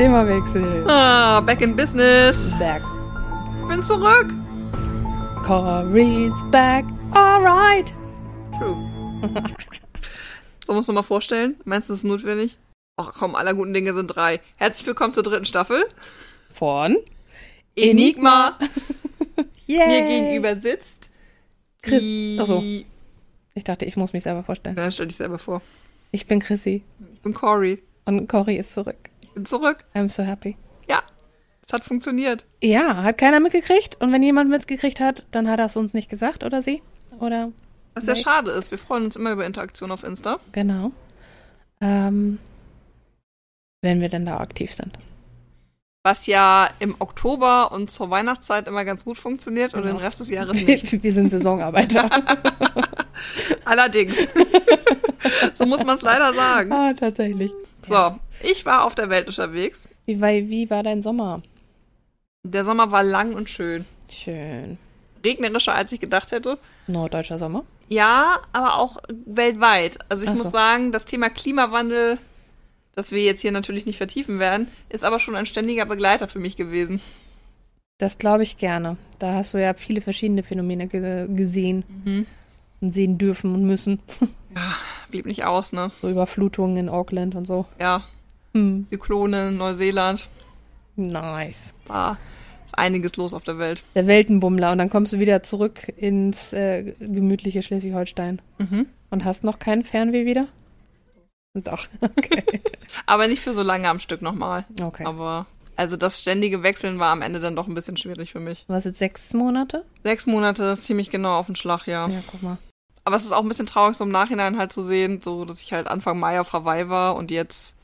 Themawechsel. Ah, back in business. Back. Bin zurück. Corey's back. Alright. True. so musst du mal vorstellen. Meinst du, das ist notwendig? Ach komm, aller guten Dinge sind drei. Herzlich willkommen zur dritten Staffel. Von Enigma. Yay. Mir gegenüber sitzt Chris- die... Ach so. Ich dachte, ich muss mich selber vorstellen. Na, stell dich selber vor. Ich bin Chrissy Ich bin Cory. und Cory ist zurück. Ich bin zurück. I'm so happy. Ja, es hat funktioniert. Ja, hat keiner mitgekriegt. Und wenn jemand mitgekriegt hat, dann hat er es uns nicht gesagt, oder sie? Oder, Was sehr schade ist. Wir freuen uns immer über Interaktion auf Insta. genau. Ähm, wenn wir denn da aktiv sind. Was ja im Oktober und zur Weihnachtszeit immer ganz gut funktioniert und Genau. den Rest des Jahres nicht. Wir sind Saisonarbeiter. Allerdings. so muss man es leider sagen. ah, tatsächlich. So, ich war auf der Welt unterwegs. Wie, war- wie war dein Sommer? Der Sommer war lang und schön. Schön. Regnerischer, als ich gedacht hätte. Norddeutscher Sommer? Ja, aber auch weltweit. Also ich Ach muss so. sagen, das Thema Klimawandel, das wir jetzt hier natürlich nicht vertiefen werden, ist aber schon ein ständiger Begleiter für mich gewesen. Das glaube ich gerne. Da hast du ja viele verschiedene Phänomene ge gesehen Mhm. und sehen dürfen und müssen. Blieb nicht aus, ne? So Überflutungen in Auckland und so. Ja, Hm. Zyklone, Neuseeland, Nice. da ist einiges los auf der Welt. Der Weltenbummler. Und dann kommst du wieder zurück ins äh, gemütliche Schleswig-Holstein. Mhm. Und hast noch keinen Fernweh wieder? Doch, okay. Aber nicht für so lange am Stück nochmal. Okay. Aber also das ständige Wechseln war am Ende dann doch ein bisschen schwierig für mich. Was jetzt sechs Monate? Sechs Monate, ziemlich genau auf den Schlag, ja. Ja, guck mal. Aber es ist auch ein bisschen traurig, so im Nachhinein halt zu sehen, so dass ich halt Anfang Mai auf Hawaii war und jetzt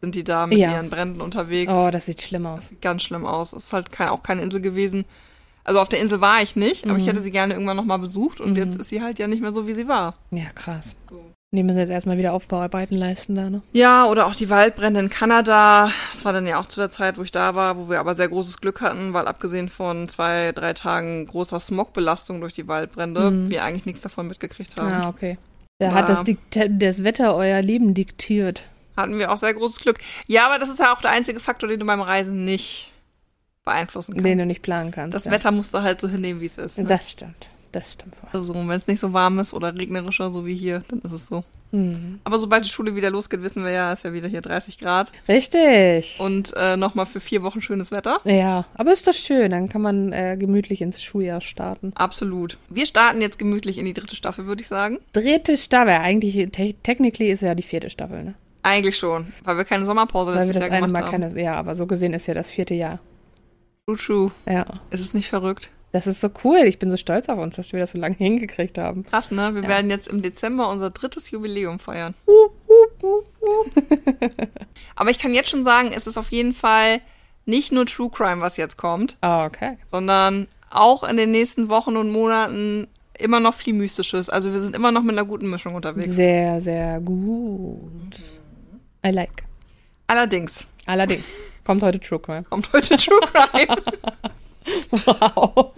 sind die da mit Ja. ihren Bränden unterwegs. Oh, das sieht schlimm aus. Sieht ganz schlimm aus. Es ist halt kein, auch keine Insel gewesen. Also auf der Insel war ich nicht, aber ich Mhm. hätte sie gerne irgendwann nochmal besucht und Mhm. jetzt ist sie halt ja nicht mehr so, wie sie war. Ja, krass. Die müssen jetzt erstmal wieder Aufbauarbeiten leisten da, ne? Ja, oder auch die Waldbrände in Kanada. Das war dann ja auch zu der Zeit, wo ich da war, wo wir aber sehr großes Glück hatten, weil abgesehen von zwei, drei Tagen großer Smogbelastung durch die Waldbrände, Mhm. wir eigentlich nichts davon mitgekriegt haben. Ah, okay. Da Ja. hat das, das Wetter euer Leben diktiert. Hatten wir auch sehr großes Glück. Ja, aber das ist ja auch der einzige Faktor, den du beim Reisen nicht beeinflussen kannst. Den du nicht planen kannst. das ja. Wetter musst du halt so hinnehmen, wie es ist. Ne? Das stimmt. Das stimmt voll. Also, wenn es nicht so warm ist oder regnerischer, so wie hier, dann ist es so. Mhm. Aber sobald die Schule wieder losgeht, wissen wir ja, ist ja wieder hier 30 Grad Richtig. und äh, nochmal für vier Wochen schönes Wetter. ja, aber ist doch schön. Dann kann man äh, gemütlich ins Schuljahr starten. Absolut. Wir starten jetzt gemütlich in die dritte Staffel, würde ich sagen. Dritte Staffel. Eigentlich, te technically ist ja die vierte Staffel, ne? Eigentlich schon, weil wir keine Sommerpause Weil wir das Jahr eine gemacht Mal haben. keine. Ja, aber so gesehen ist ja das vierte Jahr. True, true. Ja. Ist es nicht verrückt? Das ist so cool. Ich bin so stolz auf uns, dass wir das so lange hingekriegt haben. Krass, ne? Wir Ja. werden jetzt im Dezember unser drittes Jubiläum feiern. Aber ich kann jetzt schon sagen, es ist auf jeden Fall nicht nur True Crime, was jetzt kommt, Ah, okay. sondern auch in den nächsten Wochen und Monaten immer noch viel Mystisches. Also wir sind immer noch mit einer guten Mischung unterwegs. Sehr, sehr gut. I like. Allerdings Allerdings. Kommt heute True Crime. kommt heute True Crime. Wow.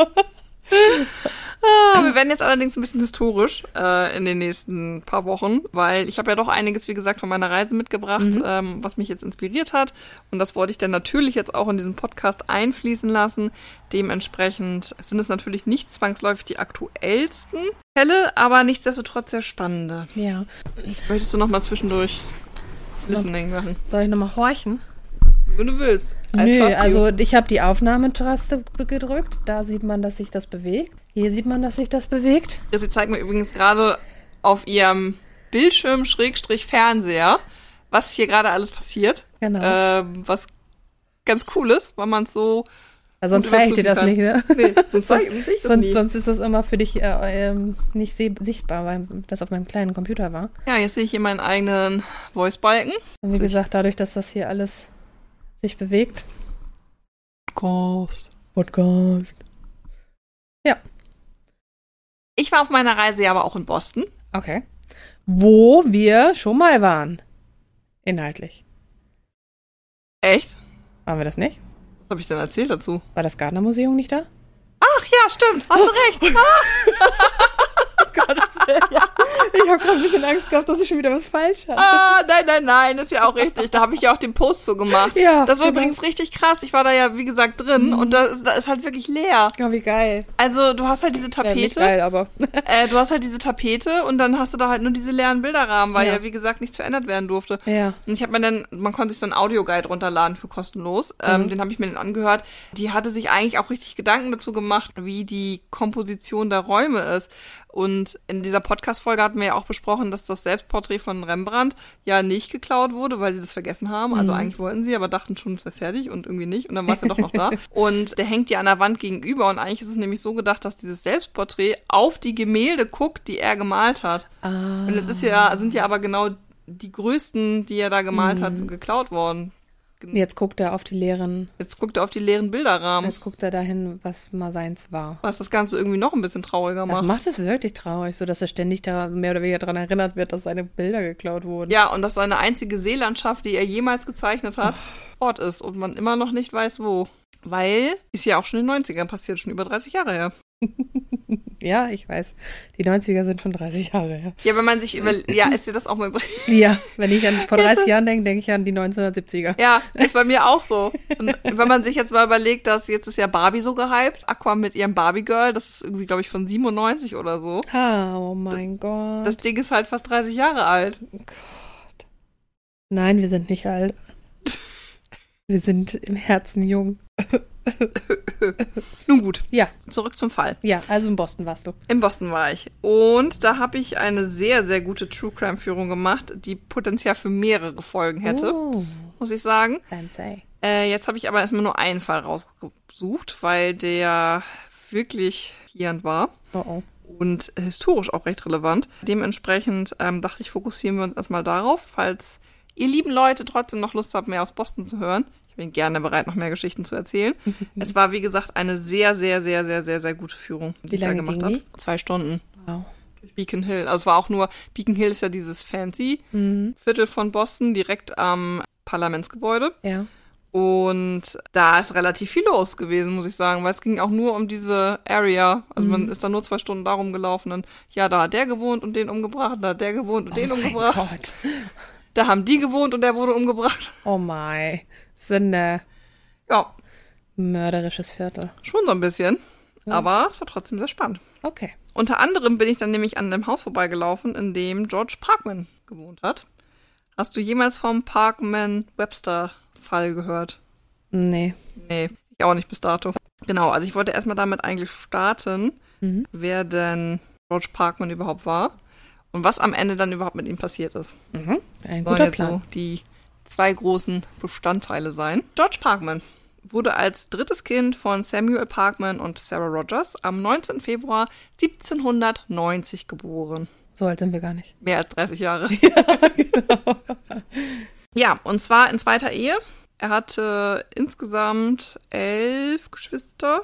Ah, wir werden jetzt allerdings ein bisschen historisch äh, in den nächsten paar Wochen, weil ich habe ja doch einiges, wie gesagt, von meiner Reise mitgebracht, Mhm. ähm, was mich jetzt inspiriert hat. Und das wollte ich dann natürlich jetzt auch in diesen Podcast einfließen lassen. Dementsprechend sind es natürlich nicht zwangsläufig die aktuellsten Fälle, aber nichtsdestotrotz sehr spannende. Ja. Möchtest du noch mal zwischendurch Listening machen? Soll ich nochmal horchen? Wenn du willst. I Nö, also ich habe die Aufnahmetaste gedrückt. Da sieht man, dass sich das bewegt. Hier sieht man, dass sich das bewegt. Sie zeigt mir übrigens gerade auf ihrem Bildschirm Schrägstrich Fernseher, was hier gerade alles passiert. Genau. Ähm, was ganz cool ist, weil man es so. Also sonst zeige ich dir das überprüfen nicht, ne? Nee, sonst ich das sonst, nie. sonst ist das immer für dich äh, ähm, nicht sichtbar, weil das auf meinem kleinen Computer war. Ja, jetzt sehe ich hier meinen eigenen Voice-Balken. Und wie gesagt, dadurch, dass das hier alles sich bewegt. Ghost. Podcast. Ich war auf meiner Reise ja aber auch in Boston. Okay. Wo wir schon mal waren. Inhaltlich. Echt? Waren wir das nicht? Was habe ich denn erzählt dazu? War das Gardner-Museum nicht da? Ach ja, stimmt. Hast du recht. Ah, Willen, ja. Ich habe gerade ein bisschen Angst gehabt, dass ich schon wieder was falsch hatte. Ah, nein, nein, nein, ist ja auch richtig. Da habe ich ja auch den Post so gemacht. Ja, Das war genau. übrigens richtig krass. Ich war da ja, wie gesagt, drin und da, ist- da ist halt wirklich leer. Ja, wie geil. Also, du hast halt diese Ja, nicht Tapete. geil, aber. Äh, du hast halt diese Tapete und dann hast du da halt nur diese leeren Bilderrahmen, weil ja, Ja. wie gesagt, nichts verändert werden durfte. ja. Und ich habe mir dann, man konnte sich so einen Audioguide runterladen für kostenlos. Ähm, Mhm. Den habe ich mir dann angehört. Die hatte sich eigentlich auch richtig Gedanken dazu gemacht, wie die Komposition der Räume ist. Und in dieser Podcast-Folge hatten wir ja auch besprochen, dass das Selbstporträt von Rembrandt ja nicht geklaut wurde, weil sie das vergessen haben. Also Mhm. eigentlich wollten sie, aber dachten schon, es wäre fertig und irgendwie nicht. Und dann war es ja doch noch da. Und der hängt ja an der Wand gegenüber. Und eigentlich ist es nämlich so gedacht, dass dieses Selbstporträt auf die Gemälde guckt, die er gemalt hat. Ah. Und es ist ja, sind ja aber genau die größten, die er da gemalt Mhm. hat, geklaut worden. Jetzt guckt er auf die leeren. Jetzt guckt er auf die leeren Bilderrahmen, Jetzt guckt er dahin, was mal seins war. was das Ganze irgendwie noch ein bisschen trauriger Das macht. macht es wirklich traurig, so dass er ständig da mehr oder weniger daran erinnert wird, dass seine Bilder geklaut wurden. Ja, und dass seine einzige Seelandschaft, die er jemals gezeichnet hat, Ort ist und man immer noch nicht weiß, wo. Weil ist ja auch schon in den 90ern passiert, schon über 30 Jahre her. Ja, ich weiß. Die 90er sind schon 30 Jahre her. Ja, wenn man sich über. Ja, ist dir das auch mal über. Ja, wenn ich an vor 30 Jahren denke, denke ich an die 1970er. Ja, ist bei mir auch so. Und wenn man sich jetzt mal überlegt, dass jetzt ist ja Barbie so gehypt, Aqua mit ihrem Barbie Girl, das ist irgendwie, glaube ich, von 97 oder so. Oh mein Gott. Das Ding ist halt fast 30 Jahre alt. Gott. Nein, wir sind nicht alt. Wir sind im Herzen jung. Nun gut, Ja, zurück zum Fall. ja, also in Boston warst du. In Boston war ich. Und da habe ich eine sehr, sehr gute True Crime-Führung gemacht, die Potenzial für mehrere Folgen hätte, Oh, muss ich sagen. fancy. Äh, jetzt habe ich aber erstmal nur einen Fall rausgesucht, weil der wirklich hierend war Oh, oh. und historisch auch recht relevant. Dementsprechend ähm, dachte ich, fokussieren wir uns erstmal darauf, falls ihr lieben Leute trotzdem noch Lust habt, mehr aus Boston zu hören. Ich bin gerne bereit, noch mehr Geschichten zu erzählen. es war, wie gesagt, eine sehr, sehr, sehr, sehr, sehr, sehr gute Führung, die Wie ich da gemacht habe. Zwei Stunden. Wow. Beacon Hill. Also es war auch nur, Beacon Hill ist ja dieses fancy Mhm. Viertel von Boston, direkt am Parlamentsgebäude. Ja. Und da ist relativ viel los gewesen, muss ich sagen, weil es ging auch nur um diese Area. Also man Mhm. ist da nur zwei Stunden darum gelaufen und ja, da hat der gewohnt und den umgebracht, da hat der gewohnt und den oh mein umgebracht. Gott. Da haben die gewohnt und der wurde umgebracht. Oh mein. Sünde. Ja, Mörderisches Viertel. schon so ein bisschen. Ja. Aber es war trotzdem sehr spannend. Okay. Unter anderem bin ich dann nämlich an dem Haus vorbeigelaufen, in dem George Parkman gewohnt hat. Hast du jemals vom Parkman-Webster-Fall gehört? Nee. Nee, ich auch nicht bis dato. Genau, also ich wollte erstmal damit eigentlich starten, Mhm. wer denn George Parkman überhaupt war und was am Ende dann überhaupt mit ihm passiert ist. Mhm. Ein Sollen guter Plan. so die zwei großen Bestandteile sein. George Parkman wurde als drittes Kind von Samuel Parkman und Sarah Rogers am 19. Februar 1790 geboren. So alt sind wir gar nicht. Mehr als 30 Jahre. genau. Ja, und zwar in zweiter Ehe. Er hatte insgesamt elf Geschwister.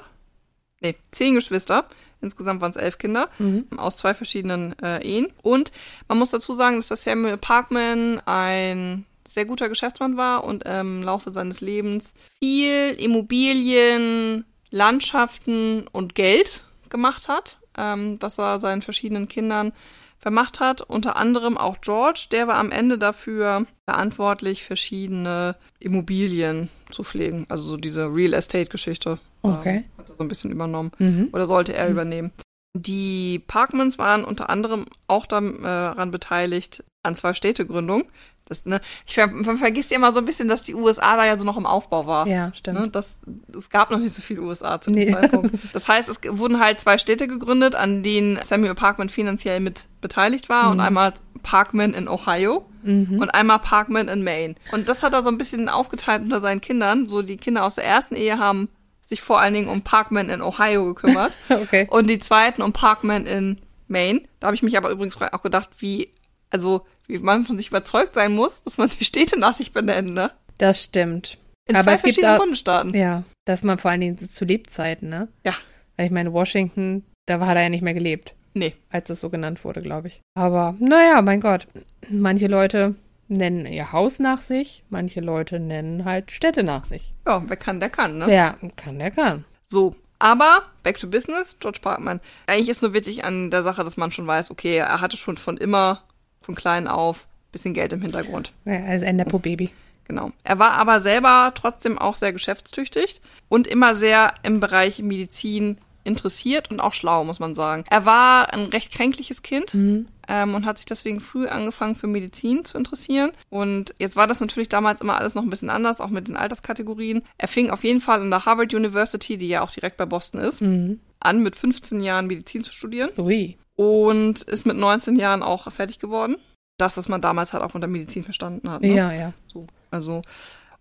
Nee, zehn Geschwister. Insgesamt waren es elf Kinder Mhm. aus zwei verschiedenen äh, Ehen. Und man muss dazu sagen, dass der Samuel Parkman ein sehr guter Geschäftsmann war und im Laufe seines Lebens viel Immobilien, Landschaften und Geld gemacht hat, ähm, was er seinen verschiedenen Kindern vermacht hat. Unter anderem auch George, der war am Ende dafür verantwortlich, verschiedene Immobilien zu pflegen. Also so diese Real Estate-Geschichte. Okay. Ähm, hat er so ein bisschen übernommen. Mhm. Oder sollte er übernehmen. Die Parkmans waren unter anderem auch daran beteiligt an zwei Städtegründungen. Das, ne, ich ver man vergisst ja immer so ein bisschen, dass die USA da ja so noch im Aufbau war. Ja, stimmt. Ne, das, es gab noch nicht so viel USA zu dem Nee. Zeitpunkt. Das heißt, es wurden halt zwei Städte gegründet, an denen Samuel Parkman finanziell mit beteiligt war. Und Mhm. einmal Parkman in Ohio Mhm. und einmal Parkman in Maine. Und das hat er so ein bisschen aufgeteilt unter seinen Kindern. So die Kinder aus der ersten Ehe haben sich vor allen Dingen um Parkman in Ohio gekümmert Okay. und die zweiten um Parkman in Maine. Da habe ich mich aber übrigens auch gedacht, wie, also wie man von sich überzeugt sein muss, dass man die Städte nach sich benennt, ne? Das stimmt. In Aber zwei es gibt verschiedenen auch- Bundesstaaten. Ja, dass man vor allen Dingen zu Lebzeiten, ne? Ja. Weil ich meine, Washington, da hat er ja nicht mehr gelebt, Nee. als es so genannt wurde, glaube ich. Aber naja, mein Gott. Manche Leute nennen ihr Haus nach sich, manche Leute nennen halt Städte nach sich. Ja, wer kann, der kann, ne? Wer kann, der kann. So, Aber back to business, George Parkman. Eigentlich ist nur wichtig an der Sache, dass man schon weiß, okay, er hatte schon von immer, von klein auf, bisschen Geld im Hintergrund. Ja, ist ein Nepo-Baby. Genau. Er war aber selber trotzdem auch sehr geschäftstüchtig und immer sehr im Bereich Medizin interessiert und auch schlau, muss man sagen. Er war ein recht kränkliches Kind Mhm. ähm, und hat sich deswegen früh angefangen für Medizin zu interessieren. Und jetzt war das natürlich damals immer alles noch ein bisschen anders, auch mit den Alterskategorien. Er fing auf jeden Fall an der Harvard University, die ja auch direkt bei Boston ist, Mhm. An, mit 15 Jahren Medizin zu studieren Ui. und ist mit 19 Jahren auch fertig geworden. Das, was man damals halt auch unter Medizin verstanden hat. Ne? Ja, ja. So, also.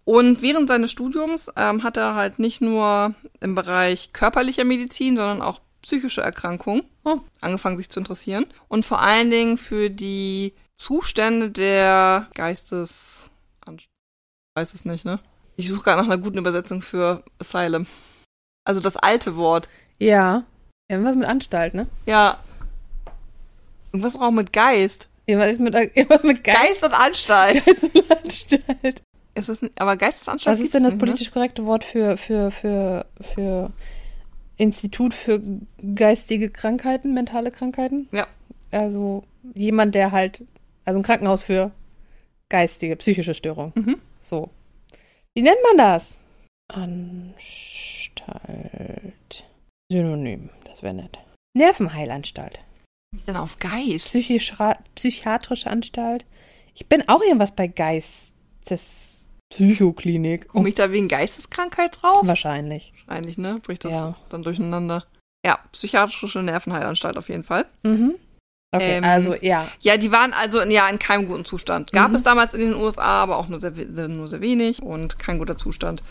Und während seines Studiums ähm, hat er halt nicht nur im Bereich körperlicher Medizin, sondern auch psychische Erkrankungen Oh. angefangen, sich zu interessieren. Und vor allen Dingen für die Zustände der Geistes... Weiß es nicht, ne? Ich suche gerade nach einer guten Übersetzung für Asylum. Also das alte Wort. Ja. Irgendwas mit Anstalt, ne? Ja. Irgendwas auch mit Geist. Irgendwas mit, irgendwas mit Geist. Geist und Anstalt. Geist und Anstalt. Ist es nicht, aber Geistesanstalt Was ist denn das nicht, ne? politisch korrekte Wort für, für, für, für Institut für geistige Krankheiten, mentale Krankheiten? Ja. Also jemand, der halt, also ein Krankenhaus für geistige, psychische Störungen. Mhm. So. Wie nennt man das? Anstalt. Synonym, das wäre nett. Nervenheilanstalt. Denn auf Geist. Psychischra psychiatrische Anstalt. Ich bin auch irgendwas bei Geistes Psychoklinik. Komme ich da wegen Geisteskrankheit drauf? Wahrscheinlich. Wahrscheinlich, ne? Bricht das Ja. dann durcheinander. Ja, psychiatrische Nervenheilanstalt auf jeden Fall. Mhm. Okay, Ähm, also ja. Ja, die waren also ja in keinem guten Zustand. Gab Mhm. es damals in den USA, aber auch nur sehr, nur sehr wenig und kein guter Zustand.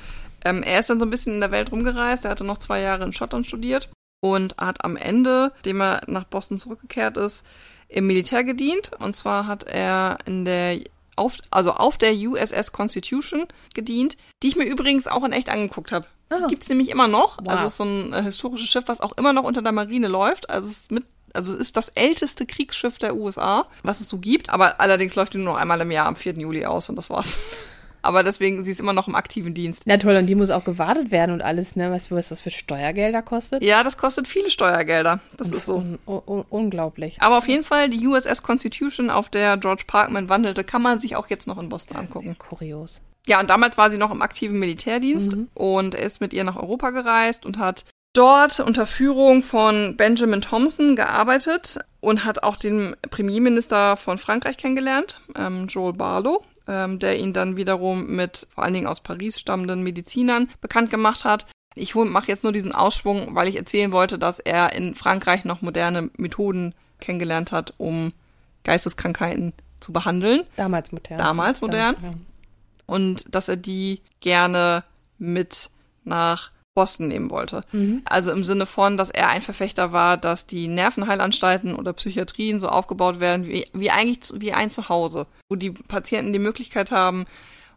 Ähm, er ist dann so ein bisschen in der Welt rumgereist. Er hatte noch zwei Jahre in Schottland studiert und hat am Ende, dem er nach Boston zurückgekehrt ist, im Militär gedient. Und zwar hat er in der auf, also auf der USS Constitution gedient, die ich mir übrigens auch in echt angeguckt habe. Ah. Die gibt's nämlich immer noch. Wow. Also es ist so ein äh, historisches Schiff, was auch immer noch unter der Marine läuft. Also es ist mit also es ist das älteste Kriegsschiff der USA, was es so gibt. Aber allerdings läuft die nur noch einmal im Jahr am 4. Juli aus und das war's. Aber deswegen, sie ist immer noch im aktiven Dienst. Na toll, und die muss auch gewartet werden und alles, ne? Weißt du, was das für Steuergelder kostet? Ja, das kostet viele Steuergelder. Das ist so. Un un unglaublich. Aber auf jeden Fall, die USS Constitution, auf der George Parkman wandelte, kann man sich auch jetzt noch in Boston angucken. Sehr kurios. Ja, und damals war sie noch im aktiven Militärdienst Mhm. und er ist mit ihr nach Europa gereist und hat dort unter Führung von Benjamin Thompson gearbeitet und hat auch den Premierminister von Frankreich kennengelernt, ähm, Joel Barlow, ähm, der ihn dann wiederum mit vor allen Dingen aus Paris stammenden Medizinern bekannt gemacht hat. Ich mache jetzt nur diesen Ausschwung, weil ich erzählen wollte, dass er in Frankreich noch moderne Methoden kennengelernt hat, um Geisteskrankheiten zu behandeln Damals modern. Damals modern? Damals, und dass er die gerne mit nach Boston nehmen wollte. Mhm. Also im Sinne von, dass er ein Verfechter war, dass die Nervenheilanstalten oder Psychiatrien so aufgebaut werden wie, wie eigentlich zu- wie ein Zuhause, wo die Patienten die Möglichkeit haben,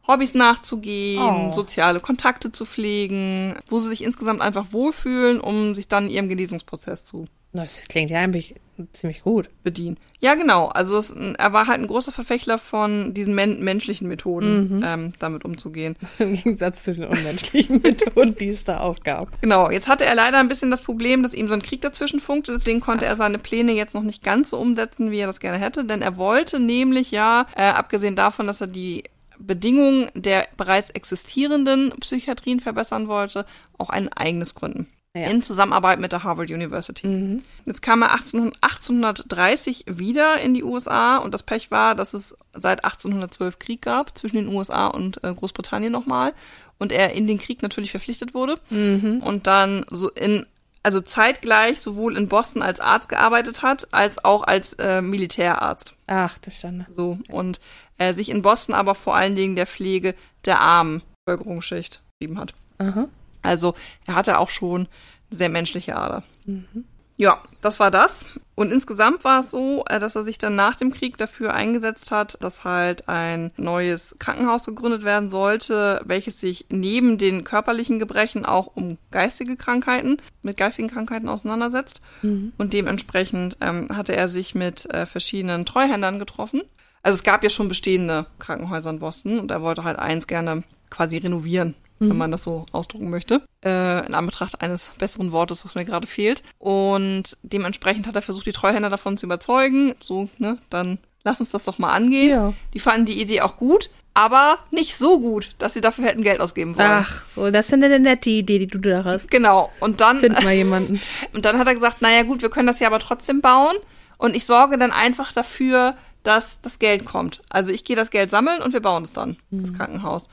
Hobbys nachzugehen, Oh. soziale Kontakte zu pflegen, wo sie sich insgesamt einfach wohlfühlen, um sich dann ihrem Genesungsprozess zu Das klingt ja eigentlich ziemlich gut. bedienen. Ja, genau. Also es, er war halt ein großer Verfechter von diesen men menschlichen Methoden, Mhm. ähm, damit umzugehen. Im Gegensatz zu den unmenschlichen Methoden, die es da auch gab. Genau, jetzt hatte er leider ein bisschen das Problem, dass ihm so ein Krieg dazwischen funkte, deswegen konnte er seine Pläne jetzt noch nicht ganz so umsetzen, wie er das gerne hätte, denn er wollte nämlich ja, äh, abgesehen davon, dass er die Bedingungen der bereits existierenden Psychiatrien verbessern wollte, auch ein eigenes gründen. Ja. In Zusammenarbeit mit der Harvard University. Mhm. Jetzt kam er 18, 1830 wieder in die USA und das Pech war, dass es seit 1812 Krieg gab zwischen den USA und äh, Großbritannien nochmal und er in den Krieg natürlich verpflichtet wurde Mhm. und dann so in also zeitgleich sowohl in Boston als Arzt gearbeitet hat, als auch als äh, Militärarzt. Ach, du Stande. So und äh, sich in Boston aber vor allen Dingen der Pflege der armen Bevölkerungsschicht betrieben hat. Aha. Also er hatte auch schon eine sehr menschliche Ader. Mhm. Ja, das war das. Und insgesamt war es so, äh, dass er sich dann nach dem Krieg dafür eingesetzt hat, dass halt ein neues Krankenhaus gegründet werden sollte, welches sich neben den körperlichen Gebrechen auch um geistige Krankheiten, mit geistigen Krankheiten auseinandersetzt. Mhm. Und dementsprechend ähm, hatte er sich mit äh, verschiedenen Treuhändern getroffen. Also es gab ja schon bestehende Krankenhäuser in Boston und er wollte halt eins gerne quasi renovieren, wenn Mhm. man das so ausdrucken möchte. Äh, in Anbetracht eines besseren Wortes, das mir gerade fehlt. Und dementsprechend hat er versucht, die Treuhänder davon zu überzeugen. So, ne, dann lass uns das doch mal angehen. Ja. Die fanden die Idee auch gut, aber nicht so gut, dass sie dafür hätten Geld ausgeben wollen. Ach, so, das ist eine nette Idee, die du da hast. Genau. Und dann, Find mal jemanden. und dann hat er gesagt, naja gut, wir können das ja aber trotzdem bauen. Und ich sorge dann einfach dafür, dass das Geld kommt. Also ich gehe das Geld sammeln und wir bauen es dann, das Krankenhaus.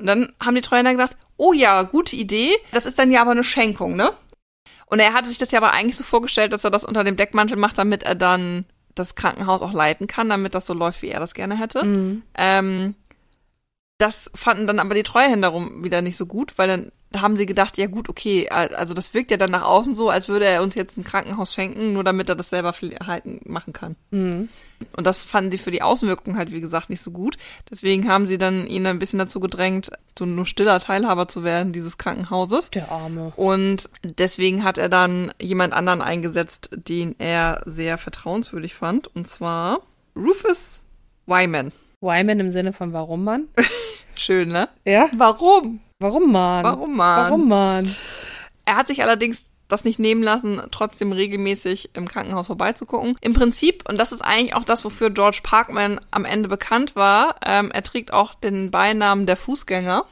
Und dann haben die Treuhänder gedacht, oh ja, gute Idee. Das ist dann ja aber eine Schenkung, ne? Und er hatte sich das ja aber eigentlich so vorgestellt, dass er das unter dem Deckmantel macht, damit er dann das Krankenhaus auch leiten kann, damit das so läuft, wie er das gerne hätte. Mhm. Ähm, das fanden dann aber die Treuhänder rum wieder nicht so gut, weil dann haben sie gedacht, ja gut, okay, also das wirkt ja dann nach außen so, als würde er uns jetzt ein Krankenhaus schenken, nur damit er das selber halten machen kann. Mhm. Und das fanden sie für die Außenwirkung halt, wie gesagt, nicht so gut. Deswegen haben sie dann ihn ein bisschen dazu gedrängt, so nur stiller Teilhaber zu werden dieses Krankenhauses. Der Arme. Und deswegen hat er dann jemand anderen eingesetzt, den er sehr vertrauenswürdig fand, und zwar Rufus Wyman. Wyman im Sinne von warum, Mann? Schön, ne? Ja? Warum? Warum, Mann? Warum, Mann? Warum, Mann? Er hat sich allerdings das nicht nehmen lassen, trotzdem regelmäßig im Krankenhaus vorbeizugucken. Im Prinzip, und das ist eigentlich auch das, wofür George Parkman am Ende bekannt war, ähm, er trägt auch den Beinamen der Fußgänger,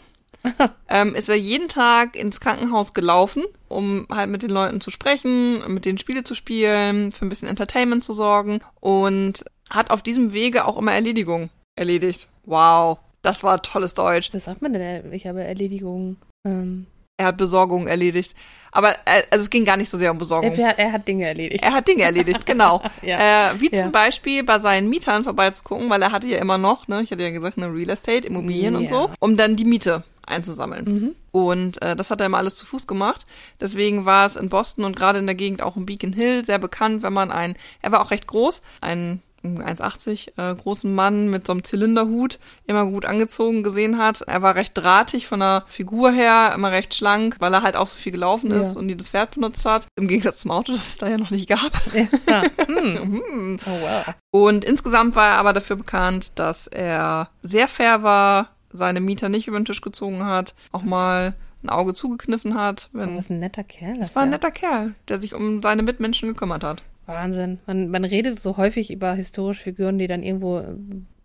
ähm, ist er jeden Tag ins Krankenhaus gelaufen, um halt mit den Leuten zu sprechen, mit denen Spiele zu spielen, für ein bisschen Entertainment zu sorgen und hat auf diesem Wege auch immer Erledigungen erledigt. Wow, das war tolles Deutsch. Was sagt man denn? Ich habe Erledigungen. Ähm, Er hat Besorgungen erledigt. Aber äh, also es ging gar nicht so sehr um Besorgung. er, er hat Dinge erledigt. Er hat Dinge erledigt, genau. Ja. äh, wie Ja. zum Beispiel bei seinen Mietern vorbeizugucken, weil er hatte ja immer noch, ne, ich hatte ja gesagt, eine Real Estate, Immobilien und Ja. so, um dann die Miete einzusammeln. Mhm. Und äh, das hat er immer alles zu Fuß gemacht. Deswegen war es in Boston und gerade in der Gegend auch in Beacon Hill sehr bekannt, wenn man ein, er war auch recht groß, ein 1,80 äh, großen Mann mit so einem Zylinderhut, immer gut angezogen gesehen hat. Er war recht drahtig von der Figur her, immer recht schlank, weil er halt auch so viel gelaufen ist Ja. und jedes Pferd benutzt hat. Im Gegensatz zum Auto, das es da ja noch nicht gab. Ja. Hm. Hm. Oh, wow. Und insgesamt war er aber dafür bekannt, dass er sehr fair war, seine Mieter nicht über den Tisch gezogen hat, auch mal ein Auge zugekniffen hat. Oh, Wenn, was ein netter Kerl. das war ein netter Kerl, der sich um seine Mitmenschen gekümmert hat. Wahnsinn. Man, man redet so häufig über historische Figuren, die dann irgendwo äh,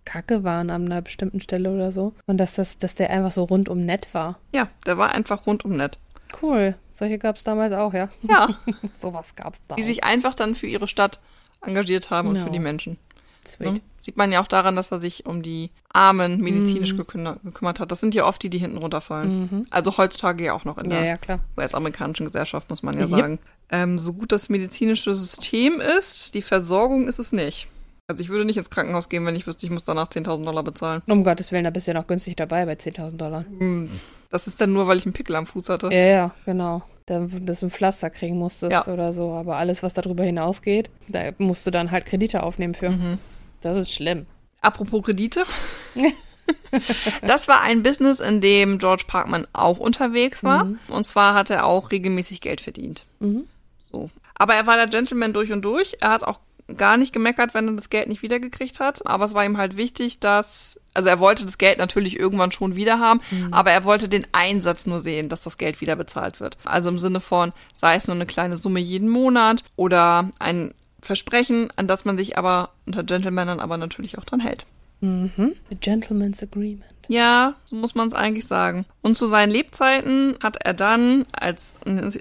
Kacke waren an einer bestimmten Stelle oder so. Und dass, das, dass der einfach so rundum nett war. Ja, der war einfach rundum nett. Cool. Solche gab es damals auch, ja. Ja, Sowas gab es da die auch. sich einfach dann für ihre Stadt engagiert haben und für die Menschen. Sweet. Ne? Sieht man ja auch daran, dass er sich um die Armen medizinisch Mhm. gekümmert hat. Das sind ja oft die, die hinten runterfallen. Mhm. Also heutzutage ja auch noch in Ja, der ja. US-amerikanischen Gesellschaft, muss man ja Yep. sagen. Ähm, so gut das medizinische System ist, die Versorgung ist es nicht. Also ich würde nicht ins Krankenhaus gehen, wenn ich wüsste, ich muss danach 10.000 Dollar bezahlen. Um Gottes Willen, da bist du ja noch günstig dabei bei 10.000 Dollar. Hm, Das ist dann nur, weil ich einen Pickel am Fuß hatte. Ja, ja, genau. Da, dass du ein Pflaster kriegen musstest Ja. oder so. Aber alles, was darüber hinausgeht, da musst du dann halt Kredite aufnehmen für. Mhm. Das ist schlimm. Apropos Kredite. das war ein Business, in dem George Parkman auch unterwegs war. Mhm. Und zwar hat er auch regelmäßig Geld verdient. Mhm. So. Aber er war der Gentleman durch und durch. Er hat auch gar nicht gemeckert, wenn er das Geld nicht wiedergekriegt hat. Aber es war ihm halt wichtig, dass, also er wollte das Geld natürlich irgendwann schon wieder haben, aber er wollte den Einsatz nur sehen, dass das Geld wieder bezahlt wird. Also im Sinne von, sei es nur eine kleine Summe jeden Monat oder ein Versprechen, an das man sich aber unter Gentlemanern aber natürlich auch dran hält. Mhm. A gentleman's agreement. Ja, so muss man es eigentlich sagen. Und zu seinen Lebzeiten hat er dann, als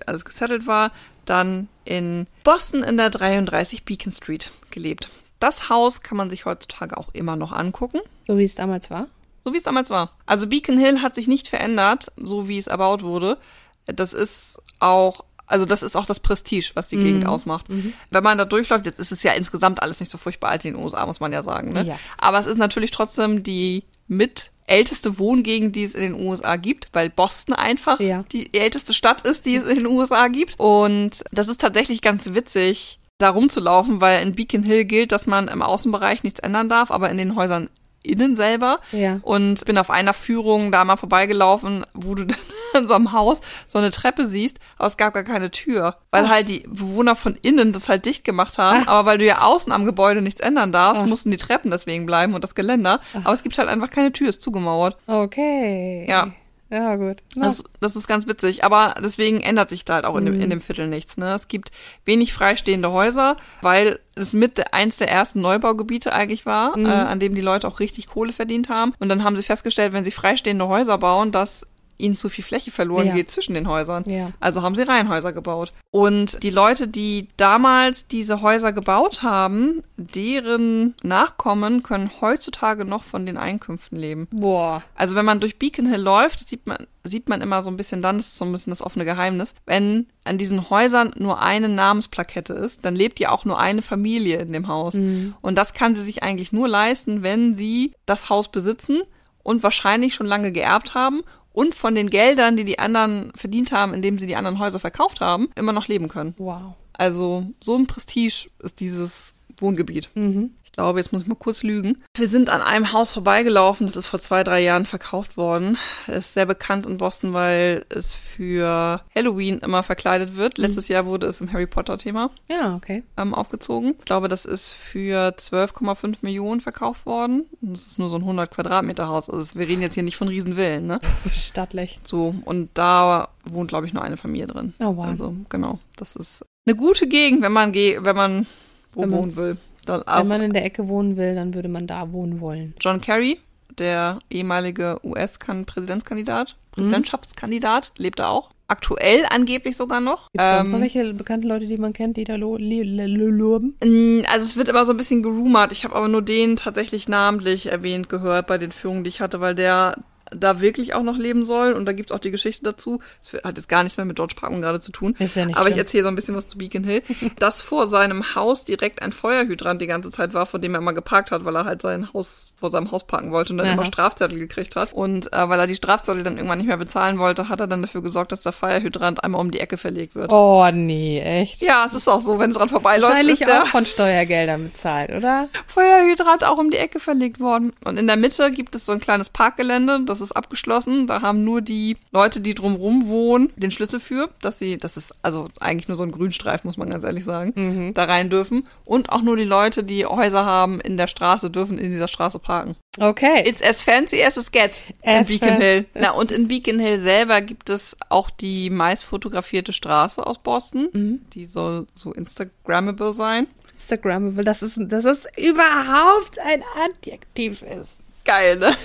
alles gesettelt war, dann in Boston in der 33 Beacon Street gelebt. Das Haus kann man sich heutzutage auch immer noch angucken, So wie es damals war. so wie es damals war. Also Beacon Hill hat sich nicht verändert, so wie es erbaut wurde. Das ist auch also das ist auch das Prestige, was die Gegend ausmacht. Wenn man da durchläuft, jetzt ist es ja insgesamt alles nicht so furchtbar alt in den USA, muss man ja sagen. Ne? Ja. Aber es ist natürlich trotzdem die mit älteste Wohngegend, die es in den USA gibt, weil Boston einfach Ja. die älteste Stadt ist, die es in den USA gibt. Und das ist tatsächlich ganz witzig, da rumzulaufen, weil in Beacon Hill gilt, dass man im Außenbereich nichts ändern darf, aber in den Häusern innen selber. Ja. Und bin auf einer Führung da mal vorbeigelaufen, wo du dann in so einem Haus so eine Treppe siehst, aber es gab gar keine Tür, weil Ah. halt die Bewohner von innen das halt dicht gemacht haben, aber weil du ja außen am Gebäude nichts ändern darfst, Ah. mussten die Treppen deswegen bleiben und das Geländer, aber es gibt halt einfach keine Tür, ist zugemauert. Okay. Ja. Ja, gut. Ja. Das, das ist ganz witzig, aber deswegen ändert sich da halt auch in dem, Mhm. in dem Viertel nichts. Ne? Es gibt wenig freistehende Häuser, weil es mit eins der ersten Neubaugebiete eigentlich war, Mhm. äh, an dem die Leute auch richtig Kohle verdient haben. Und dann haben sie festgestellt, wenn sie freistehende Häuser bauen, dass ihnen zu viel Fläche verloren Ja. geht zwischen den Häusern. Ja. Also haben sie Reihenhäuser gebaut. Und die Leute, die damals diese Häuser gebaut haben, deren Nachkommen können heutzutage noch von den Einkünften leben. Boah. Also wenn man durch Beacon Hill läuft, sieht man, sieht man immer so ein bisschen dann, das ist so ein bisschen das offene Geheimnis, wenn an diesen Häusern nur eine Namensplakette ist, dann lebt ja auch nur eine Familie in dem Haus. Mhm. Und das kann sie sich eigentlich nur leisten, wenn sie das Haus besitzen und wahrscheinlich schon lange geerbt haben und von den Geldern, die die anderen verdient haben, indem sie die anderen Häuser verkauft haben, immer noch leben können. Wow. Also so ein Prestige ist dieses Wohngebiet. Mhm. Ich glaube, jetzt muss ich mal kurz lügen. Wir sind an einem Haus vorbeigelaufen, das ist vor zwei, drei Jahren verkauft worden. Ist sehr bekannt in Boston, weil es für Halloween immer verkleidet wird. Letztes Jahr wurde es im Harry Potter-Thema Ja, okay. ähm, aufgezogen. Ich glaube, das ist für 12,5 Millionen verkauft worden. Das ist nur so ein 100 Quadratmeter Haus. Also wir reden jetzt hier nicht von Riesenvillen, ne? Stattlich. So, und da wohnt, glaube ich, nur eine Familie drin. Oh, wow. Also, genau. Das ist eine gute Gegend, wenn man ge wenn man wo Wenn wohnen will. Wenn man in der Ecke wohnen will, dann würde man da wohnen wollen. John Kerry, der ehemalige US-Präsidentskandidat, Mhm. Präsidentschaftskandidat, lebt da auch. Aktuell angeblich sogar noch. Gibt es sonst noch Ähm, welche bekannten Leute, die man kennt, die da loben? Mm, Also es wird immer so ein bisschen gerumort. Ich habe aber nur den tatsächlich namentlich erwähnt gehört bei den Führungen, die ich hatte, weil der da wirklich auch noch leben soll. Und da gibt's auch die Geschichte dazu. Das hat jetzt gar nichts mehr mit George Parkman gerade zu tun. Ist ja nicht aber ich schlimm. erzähle so ein bisschen was zu Beacon Hill. dass vor seinem Haus direkt ein Feuerhydrant die ganze Zeit war, vor dem er immer geparkt hat, weil er halt sein Haus vor seinem Haus parken wollte und dann Aha. immer Strafzettel gekriegt hat. Und äh, weil er die Strafzettel dann irgendwann nicht mehr bezahlen wollte, hat er dann dafür gesorgt, dass der Feuerhydrant einmal um die Ecke verlegt wird. Oh, nee, echt? Ja, es ist auch so, wenn du dran vorbeiläufst, Wahrscheinlich auch von Steuergeldern bezahlt, oder? Feuerhydrant auch um die Ecke verlegt worden. Und in der Mitte gibt es so ein kleines Parkgelände, das ist abgeschlossen. Da haben nur die Leute, die drumrum wohnen, den Schlüssel für, dass sie, das ist also eigentlich nur so ein Grünstreif, muss man ganz ehrlich sagen, Mhm. da rein dürfen. Und auch nur die Leute, die Häuser haben in der Straße, dürfen in dieser Straße parken. Okay. It's as fancy as it gets in As Beacon fancy. Hill. Na, und in Beacon Hill selber gibt es auch die meist fotografierte Straße aus Boston. Mhm. Die soll so Instagrammable sein. Instagrammable, dass es, dass es überhaupt ein Adjektiv ist. Geil, ne?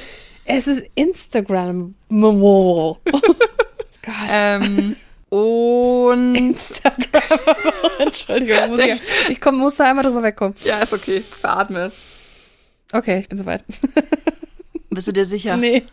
Es ist Instagrammable. Gott. Ähm, und Instagrammable. Entschuldigung, muss ich, ich komm, muss da einmal drüber wegkommen. ja, ist okay. Veratme es. Okay, ich bin soweit. Bist du dir sicher? Nee,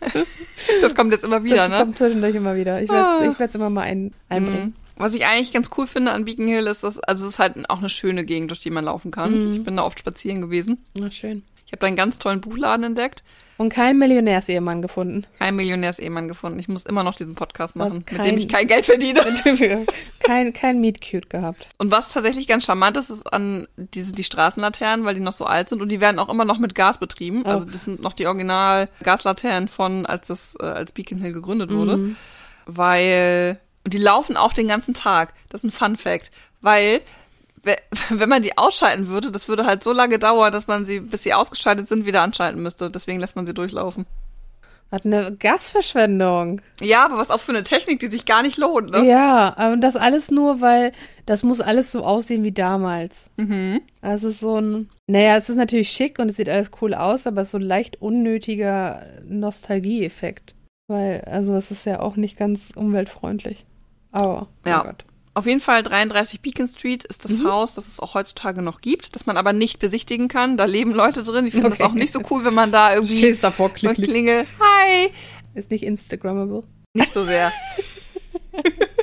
Das kommt jetzt immer wieder, das ne? kommt zwischendurch immer wieder. Ich werde Ah. ich werd's immer mal ein, einbringen. Mhm. Was ich eigentlich ganz cool finde an Beacon Hill ist, dass, also es ist halt auch eine schöne Gegend, durch die man laufen kann. Mhm. Ich bin da oft spazieren gewesen. Na schön. Ich habe da einen ganz tollen Buchladen entdeckt. Und keinen Millionärsehemann gefunden. Kein Millionärsehemann gefunden. Ich muss immer noch diesen Podcast machen, mit kein- dem ich kein Geld verdiene. kein, kein Meet Cute gehabt. Und was tatsächlich ganz charmant ist, ist an diese, die Straßenlaternen, weil die noch so alt sind und die werden auch immer noch mit Gas betrieben. Also Oh. das sind noch die original Gaslaternen von, als das, äh, als Beacon Hill gegründet wurde. Mhm. Weil, und die laufen auch den ganzen Tag. Das ist ein Fun Fact. Weil, we- wenn man die ausschalten würde, das würde halt so lange dauern, dass man sie, bis sie ausgeschaltet sind, wieder anschalten müsste. Deswegen lässt man sie durchlaufen. Hat eine Gasverschwendung. Ja, aber was auch für eine Technik, die sich gar nicht lohnt, ne? Ja, aber das alles nur, weil das muss alles so aussehen wie damals. Mhm. Also so ein, naja, es ist natürlich schick und es sieht alles cool aus, aber so ein leicht unnötiger Nostalgieeffekt. Weil, also es ist ja auch nicht ganz umweltfreundlich. Aber, oh Ja. Gott. Auf jeden Fall 33 Beacon Street ist das Mhm. Haus, das es auch heutzutage noch gibt, das man aber nicht besichtigen kann. Da leben Leute drin. Ich finde Okay. das auch nicht so cool, wenn man da irgendwie Stehst davor, klick. Hi! Ist nicht Instagrammable. Nicht so sehr.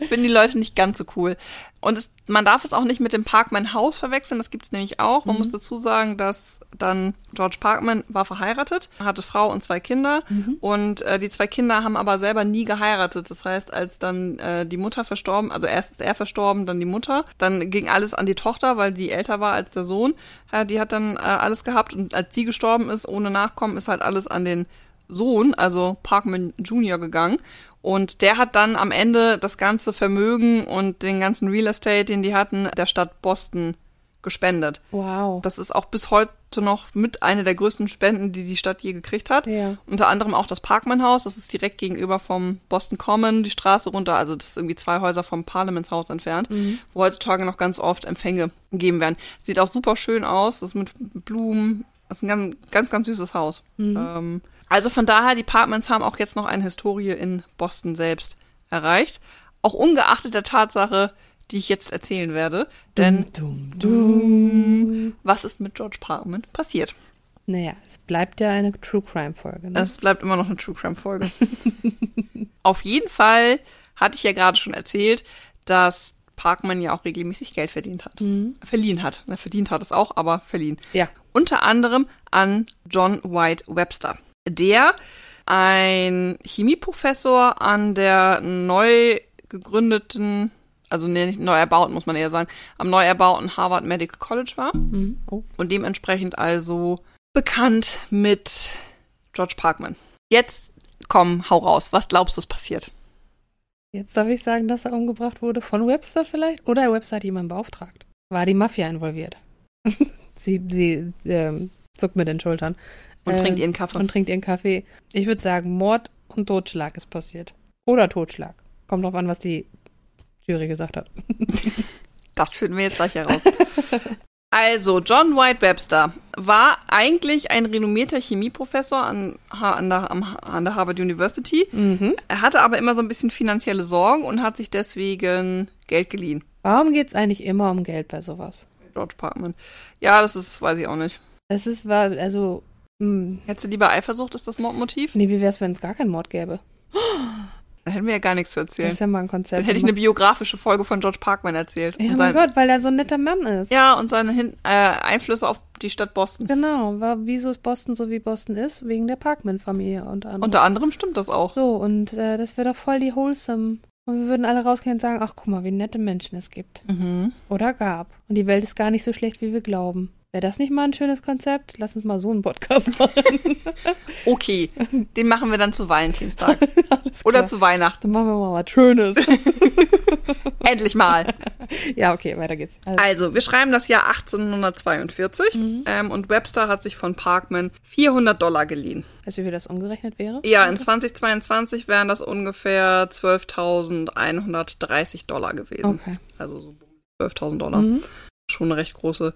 Finden die Leute nicht ganz so cool. Und es, man darf es auch nicht mit dem Parkman Haus verwechseln, das gibt es nämlich auch. Man Mhm. muss dazu sagen, dass dann George Parkman war verheiratet, hatte Frau und zwei Kinder Mhm. und äh, die zwei Kinder haben aber selber nie geheiratet. Das heißt, als dann äh, die Mutter verstorben, also erst ist er verstorben, dann die Mutter, dann ging alles an die Tochter, weil die älter war als der Sohn. Ja, die hat dann äh, alles gehabt und als die gestorben ist, ohne Nachkommen, ist halt alles an den Sohn, also Parkman Jr. gegangen. Und der hat dann am Ende das ganze Vermögen und den ganzen Real Estate, den die hatten, der Stadt Boston gespendet. Wow. Das ist auch bis heute noch mit einer der größten Spenden, die die Stadt je gekriegt hat. Ja. Unter anderem auch das Parkman-Haus, das ist direkt gegenüber vom Boston Common, die Straße runter, also das ist irgendwie zwei Häuser vom Parliamentshaus entfernt, Mhm. wo heutzutage noch ganz oft Empfänge gegeben werden. Sieht auch super schön aus, das ist mit Blumen, das ist ein ganz, ganz, ganz süßes Haus. Mhm. Ähm, also von daher, die Parkmans haben auch jetzt noch eine Historie in Boston selbst erreicht. Auch ungeachtet der Tatsache, die ich jetzt erzählen werde. Denn Dum, dum. was ist mit George Parkman passiert? Naja, es bleibt ja eine True Crime Folge. Ne? Es bleibt immer noch eine True Crime Folge. Auf jeden Fall hatte ich ja gerade schon erzählt, dass Parkman ja auch regelmäßig Geld verdient hat. Verliehen hat. Na, verdient hat es auch, aber verliehen. Ja. Unter anderem an John White Webster. Der ein Chemieprofessor an der neu gegründeten, also nee, nicht neu erbauten, muss man eher sagen, am neu erbauten Harvard Medical College war Mhm. Oh. und dementsprechend also bekannt mit George Parkman. Jetzt komm, hau raus. Was glaubst du, ist passiert? Jetzt darf ich sagen, dass er umgebracht wurde von Webster vielleicht? Oder Webster hat jemanden beauftragt? War die Mafia involviert? sie sie ähm, zuckt mit den Schultern. Und Ähm, trinkt ihren Kaffee. Und trinkt ihren Kaffee. Ich würde sagen, Mord und Totschlag ist passiert. Oder Totschlag. Kommt drauf an, was die Jury gesagt hat. Das finden wir jetzt gleich heraus. Also, John White Webster war eigentlich ein renommierter Chemieprofessor an, an, der, an der Harvard University. Mhm. Er hatte aber immer so ein bisschen finanzielle Sorgen und hat sich deswegen Geld geliehen. Warum geht es eigentlich immer um Geld bei sowas? George Parkman. Ja, das ist, weiß ich auch nicht. Es ist, war, also, mh, Hättest du lieber Eifersucht, ist das Mordmotiv? nee, wie wäre es, wenn es gar keinen Mord gäbe? Da hätten wir ja gar nichts zu Das erzählen. ist ja mal ein Konzept. Dann hätte ich eine biografische Folge von George Parkman erzählt. ja, mein Gott, weil er so ein netter Mann ist. ja, und seine Hin äh, Einflüsse auf die Stadt Boston. Genau, war, wieso ist Boston so wie Boston ist? Wegen der Parkman-Familie unter anderem. Unter anderem stimmt das auch. so, und äh, das wäre doch voll die wholesome. Und wir würden alle rausgehen und sagen, ach guck mal, wie nette Menschen es gibt. Mhm. Oder gab. Und die Welt ist gar nicht so schlecht, wie wir glauben. Wäre das nicht mal ein schönes Konzept? Lass uns mal so einen Podcast machen. Okay, den machen wir dann zu Valentinstag. Oder zu Weihnachten. Dann machen wir mal was Schönes. Endlich mal. ja, okay, weiter geht's. Also, Also, wir schreiben das Jahr 1842 Mhm. ähm, und Webster hat sich von Parkman 400 Dollar geliehen. weißt du, wie das umgerechnet wäre? Ja, in 2022 wären das ungefähr 12.130 Dollar gewesen. Okay. Also so 12.000 Dollar. Mhm. Schon eine recht große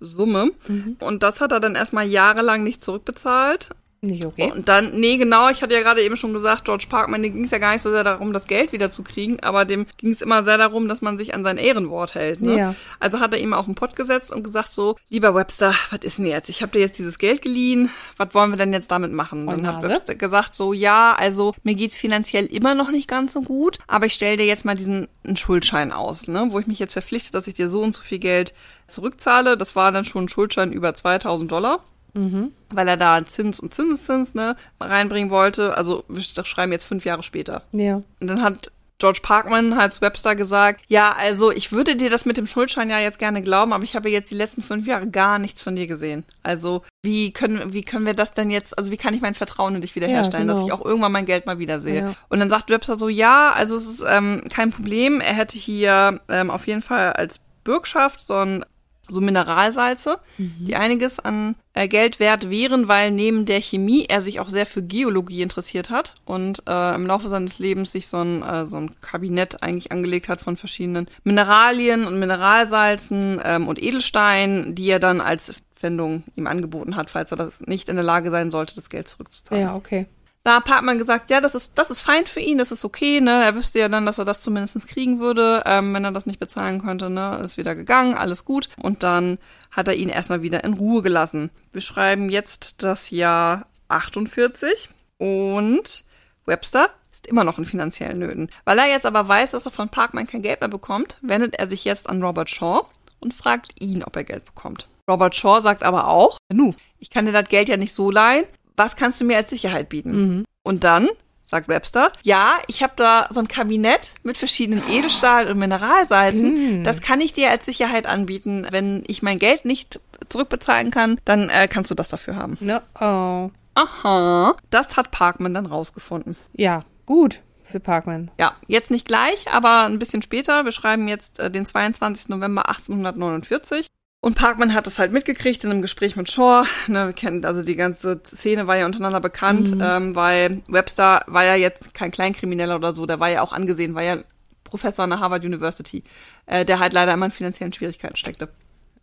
Summe. Mhm. Und das hat er dann erstmal jahrelang nicht zurückbezahlt. Nicht okay. Und dann, nee, genau, ich hatte ja gerade eben schon gesagt, George Parkman, dem ging es ja gar nicht so sehr darum, das Geld wieder zu kriegen, aber dem ging es immer sehr darum, dass man sich an sein Ehrenwort hält. Ne? Ja. Also hat er ihm auf den Pott gesetzt und gesagt so, lieber Webster, was ist denn jetzt? Ich habe dir jetzt dieses Geld geliehen, was wollen wir denn jetzt damit machen? Und Dann hat? Webster gesagt so, ja, also mir geht's finanziell immer noch nicht ganz so gut, aber ich stelle dir jetzt mal diesen einen Schuldschein aus, ne? wo ich mich jetzt verpflichte, dass ich dir so und so viel Geld zurückzahle. Das war dann schon ein Schuldschein über 2000 Dollar Mhm. weil er da Zins und Zinseszins ne, reinbringen wollte. Also wir sch- schreiben jetzt fünf Jahre später. Ja. Und dann hat George Parkman halt zu Webster gesagt, ja, also ich würde dir das mit dem Schuldschein ja jetzt gerne glauben, aber ich habe jetzt die letzten fünf Jahre gar nichts von dir gesehen. Also wie können, wie können wir das denn jetzt, also wie kann ich mein Vertrauen in dich wiederherstellen, Ja, dass genau. ich auch irgendwann mein Geld mal wiedersehe? Ja. Und dann sagt Webster so, ja, also es ist ähm, kein Problem. Er hätte hier ähm, auf jeden Fall als Bürgschaft so ein so Mineralsalze, die einiges an äh, Geld wert wären, weil neben der Chemie er sich auch sehr für Geologie interessiert hat und äh, im Laufe seines Lebens sich so ein, äh, so ein Kabinett eigentlich angelegt hat von verschiedenen Mineralien und Mineralsalzen ähm, und Edelsteinen, die er dann als Pfändung ihm angeboten hat, falls er das nicht in der Lage sein sollte, das Geld zurückzuzahlen. Ja, okay. Da hat Parkman gesagt, ja, das ist, das ist fein für ihn, das ist okay, ne? Er wüsste ja dann, dass er das zumindest kriegen würde, ähm, wenn er das nicht bezahlen könnte, ne? Ist wieder gegangen, alles gut. Und dann hat er ihn erstmal wieder in Ruhe gelassen. Wir schreiben jetzt das Jahr 48 und Webster ist immer noch in finanziellen Nöten. Weil er jetzt aber weiß, dass er von Parkman kein Geld mehr bekommt, wendet er sich jetzt an Robert Shaw und fragt ihn, ob er Geld bekommt. Robert Shaw sagt aber auch, nu, ich kann dir das Geld ja nicht so leihen, was kannst du mir als Sicherheit bieten? Mhm. Und dann sagt Webster, ja, ich habe da so ein Kabinett mit verschiedenen Edelstahl- und Mineralsalzen. Mm. Das kann ich dir als Sicherheit anbieten. Wenn ich mein Geld nicht zurückbezahlen kann, dann äh, kannst du das dafür haben. No, oh. Aha. Das hat Parkman dann rausgefunden. Ja, gut für Parkman. Ja, jetzt nicht gleich, aber ein bisschen später. Wir schreiben jetzt äh, den 22. November 1849. Und Parkman hat das halt mitgekriegt in einem Gespräch mit Shaw. Ne, wir kennen, also die ganze Szene war ja untereinander bekannt, Mhm. ähm, weil Webster war ja jetzt kein Kleinkrimineller oder so, der war ja auch angesehen, war ja Professor an der Harvard University, äh, der halt leider immer in finanziellen Schwierigkeiten steckte.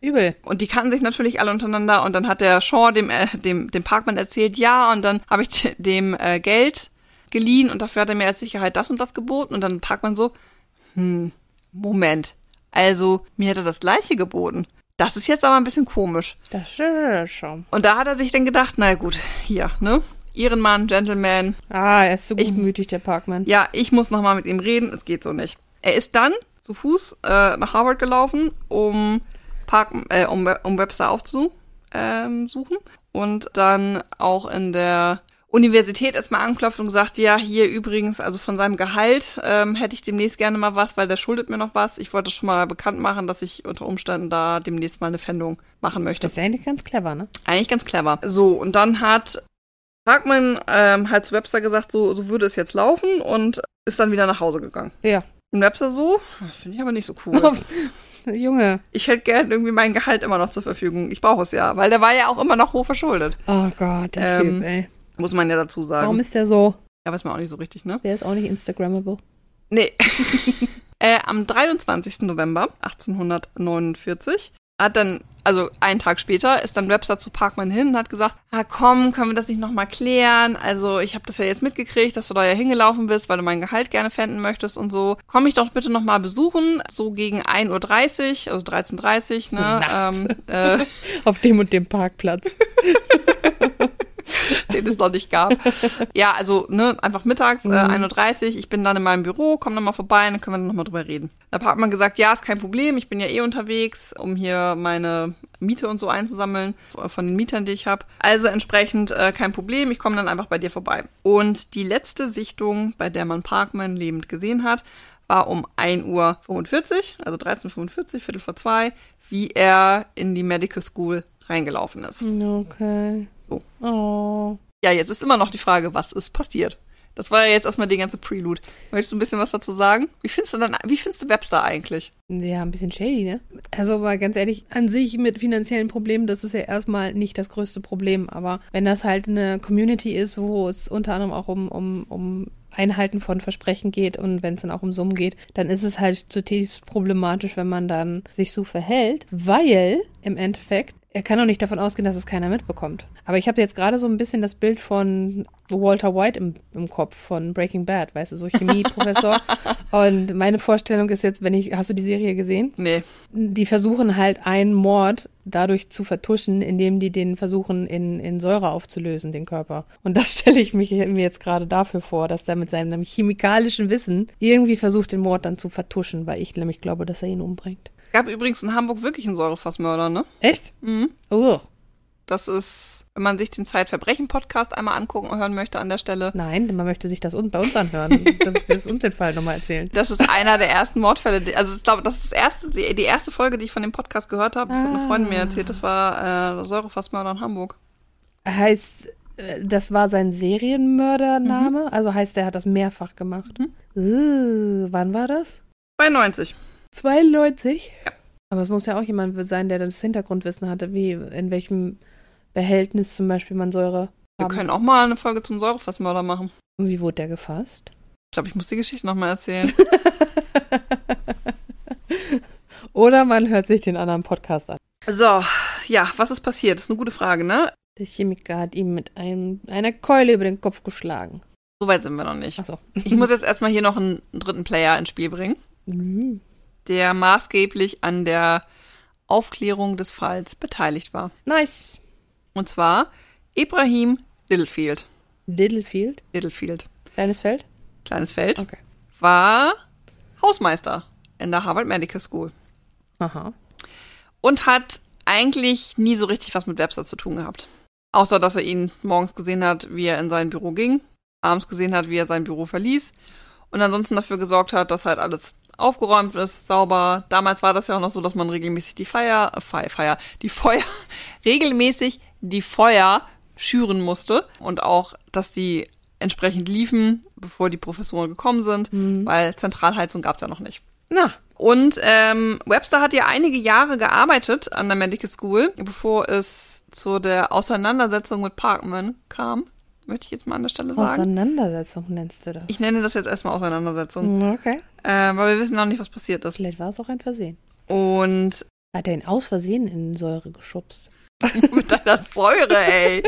Übel. Und die kannten sich natürlich alle untereinander und dann hat der Shaw dem, äh, dem, dem Parkman erzählt, ja, und dann habe ich dem äh, Geld geliehen und dafür hat er mir als Sicherheit das und das geboten und dann Parkman so, hm, Moment, also mir hätte er das gleiche geboten. Das ist jetzt aber ein bisschen komisch. Das ist schon. Und da hat er sich dann gedacht, na gut, hier, ne? Ehrenmann, Gentleman, Ah, er ist so Ich- gutmütig, der Parkman. ja, ich muss noch mal mit ihm reden, es geht so nicht. Er ist dann zu Fuß äh, nach Harvard gelaufen, um, Park, äh, um, um Webster aufzusuchen ähm, suchen. und dann auch in der Universität erstmal angeklopft und gesagt, ja, hier übrigens, also von seinem Gehalt ähm, hätte ich demnächst gerne mal was, weil der schuldet mir noch was. Ich wollte schon mal bekannt machen, dass ich unter Umständen da demnächst mal eine Pfändung machen möchte. Das ist eigentlich ganz clever, ne? Eigentlich ganz clever. So, und dann hat Parkman ähm, halt zu Webster gesagt, so, so würde es jetzt laufen und ist dann wieder nach Hause gegangen. Ja. Und Webster so, "Das finde ich aber nicht so cool. Junge. Ich hätte gern irgendwie mein Gehalt immer noch zur Verfügung. Ich brauche es ja, weil der war ja auch immer noch hoch verschuldet. Oh Gott, der Ähm, Typ, ey. Muss man ja dazu sagen. Warum ist der so? ja, weiß man auch nicht so richtig, ne? Der ist auch nicht Instagrammable. Nee. äh, am 23. November 1849 hat dann, also einen Tag später, ist dann Webster zu Parkman hin und hat gesagt, ah komm, können wir das nicht nochmal klären? Also ich habe das ja jetzt mitgekriegt, dass du da ja hingelaufen bist, weil du mein Gehalt gerne fänden möchtest und so. Komm mich doch bitte nochmal besuchen, so gegen 1.30 Uhr, also 13.30 Uhr, ne? Ähm, äh, Auf dem und dem Parkplatz. den es noch nicht gab. Ja, also ne, einfach mittags, äh, Mhm. 1.30 Uhr, ich bin dann in meinem Büro, komm dann mal vorbei, dann können wir noch mal drüber reden. Da hat man gesagt, ja, ist kein Problem, ich bin ja eh unterwegs, um hier meine Miete und so einzusammeln, von den Mietern, die ich habe. Also entsprechend äh, kein Problem, ich komme dann einfach bei dir vorbei. Und die letzte Sichtung, bei der man Parkman lebend gesehen hat, war um 1.45 Uhr, also 13.45 Uhr, Viertel vor zwei, wie er in die Medical School reingelaufen ist. Okay. So. Oh. Ja, jetzt ist immer noch die Frage, was ist passiert? Das war ja jetzt erstmal die ganze Prelude. Möchtest du ein bisschen was dazu sagen? Wie findest du dann, wie findest du Webster eigentlich? Ja, ein bisschen shady, ne? Also mal ganz ehrlich, an sich mit finanziellen Problemen, das ist ja erstmal nicht das größte Problem. Aber wenn das halt eine Community ist, wo es unter anderem auch um, um, um Einhalten von Versprechen geht und wenn es dann auch um Summen geht, dann ist es halt zutiefst problematisch, wenn man dann sich so verhält, weil im Endeffekt er kann doch nicht davon ausgehen, dass es keiner mitbekommt. Aber ich habe jetzt gerade so ein bisschen das Bild von Walter White im, im Kopf von Breaking Bad, weißt du, so Chemieprofessor. und meine Vorstellung ist jetzt, wenn ich, hast du die Serie gesehen? Nee. Die versuchen halt einen Mord dadurch zu vertuschen, indem die den versuchen in, in Säure aufzulösen, den Körper. Und das stelle ich mich, mir jetzt gerade dafür vor, dass er mit seinem chemikalischen Wissen irgendwie versucht, den Mord dann zu vertuschen, weil ich nämlich glaube, dass er ihn umbringt. Gab übrigens in Hamburg wirklich einen Säurefassmörder, ne? Echt? Mhm. Oh. Das ist, wenn man sich den Zeitverbrechen-Podcast einmal angucken und hören möchte an der Stelle. Nein, man möchte sich das bei uns anhören. Du uns den Fall nochmal erzählen. Das ist einer der ersten Mordfälle. Also ich glaube, das ist das erste, die, die erste Folge, die ich von dem Podcast gehört habe. Das hat eine Freundin mir erzählt. Das war äh, Säurefassmörder in Hamburg. Heißt, äh, das war sein Serienmördername? Also heißt, er hat das mehrfach gemacht. Uh, wann war das? Bei 90. 92? Ja. Aber es muss ja auch jemand sein, der das Hintergrundwissen hatte, wie in welchem Behältnis zum Beispiel man Säure Wir haben können auch mal eine Folge zum Säurefassmörder machen. Und wie wurde der gefasst? Ich glaube, ich muss die Geschichte nochmal erzählen. Oder man hört sich den anderen Podcast an. So, ja, was ist passiert? Das ist eine gute Frage, ne? Der Chemiker hat ihm mit einem, einer Keule über den Kopf geschlagen. Soweit sind wir noch nicht. Achso. Ich muss jetzt erstmal hier noch einen dritten Player ins Spiel bringen, Mhm. Der maßgeblich an der Aufklärung des Falls beteiligt war. Nice. Und zwar Ibrahim Littlefield. Littlefield. Littlefield, Kleines Feld. kleines Feld, Okay. war Hausmeister in der Harvard Medical School Aha. und hat eigentlich nie so richtig was mit Webster zu tun gehabt. Außer, dass er ihn morgens gesehen hat, wie er in sein Büro ging, abends gesehen hat, wie er sein Büro verließ und ansonsten dafür gesorgt hat, dass halt alles aufgeräumt ist, sauber. Damals war das ja auch noch so, dass man regelmäßig die Feier, äh, Feier, Feier, die Feuer, regelmäßig die Feuer schüren musste und auch, dass die entsprechend liefen, bevor die Professoren gekommen sind, Mhm. weil Zentralheizung gab's ja noch nicht. Na, Und ähm, Webster hat ja einige Jahre gearbeitet an der Medical School, bevor es zu der Auseinandersetzung mit Parkman kam. Möchte ich jetzt mal an der Stelle sagen. Auseinandersetzung nennst du das. Ich nenne das jetzt erstmal Auseinanderssetzung, Hm, Okay. äh, weil wir wissen noch nicht, was passiert ist. Vielleicht war es auch ein Versehen. Und Hat er ihn aus Versehen in Säure geschubst? mit deiner Säure, ey.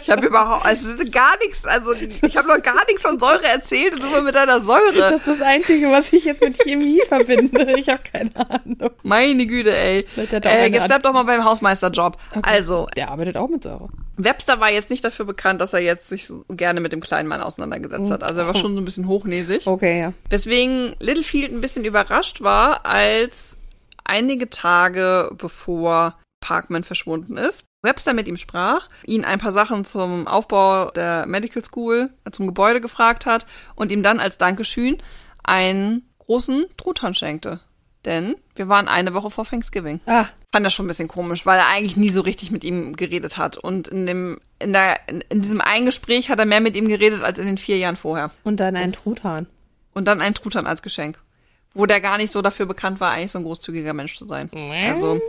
Ich habe überhaupt, also gar nichts, also ich habe noch gar nichts von Säure erzählt und immer mit deiner Säure. Das ist das Einzige, was ich jetzt mit Chemie verbinde. Ich habe keine Ahnung. Meine Güte, ey. Äh, jetzt bleib doch mal beim Hausmeisterjob. Okay. Also, Der arbeitet auch mit Säure. Webster war jetzt nicht dafür bekannt, dass er jetzt sich so gerne mit dem kleinen Mann auseinandergesetzt hat. Also er war schon so ein bisschen hochnäsig. Okay, ja. Weswegen Littlefield ein bisschen überrascht war, als einige Tage bevor Parkman verschwunden ist, Webster mit ihm sprach, ihn ein paar Sachen zum Aufbau der Medical School, äh, zum Gebäude gefragt hat und ihm dann als Dankeschön einen großen Truthahn schenkte. Denn wir waren eine Woche vor Thanksgiving. Ah, Fand das schon ein bisschen komisch, weil er eigentlich nie so richtig mit ihm geredet hat. Und in dem, in der, in, in diesem einen Gespräch hat er mehr mit ihm geredet als in den vier Jahren vorher. und dann ein Truthahn. Und dann ein Truthahn als Geschenk. Wo der gar nicht so dafür bekannt war, eigentlich so ein großzügiger Mensch zu sein. Also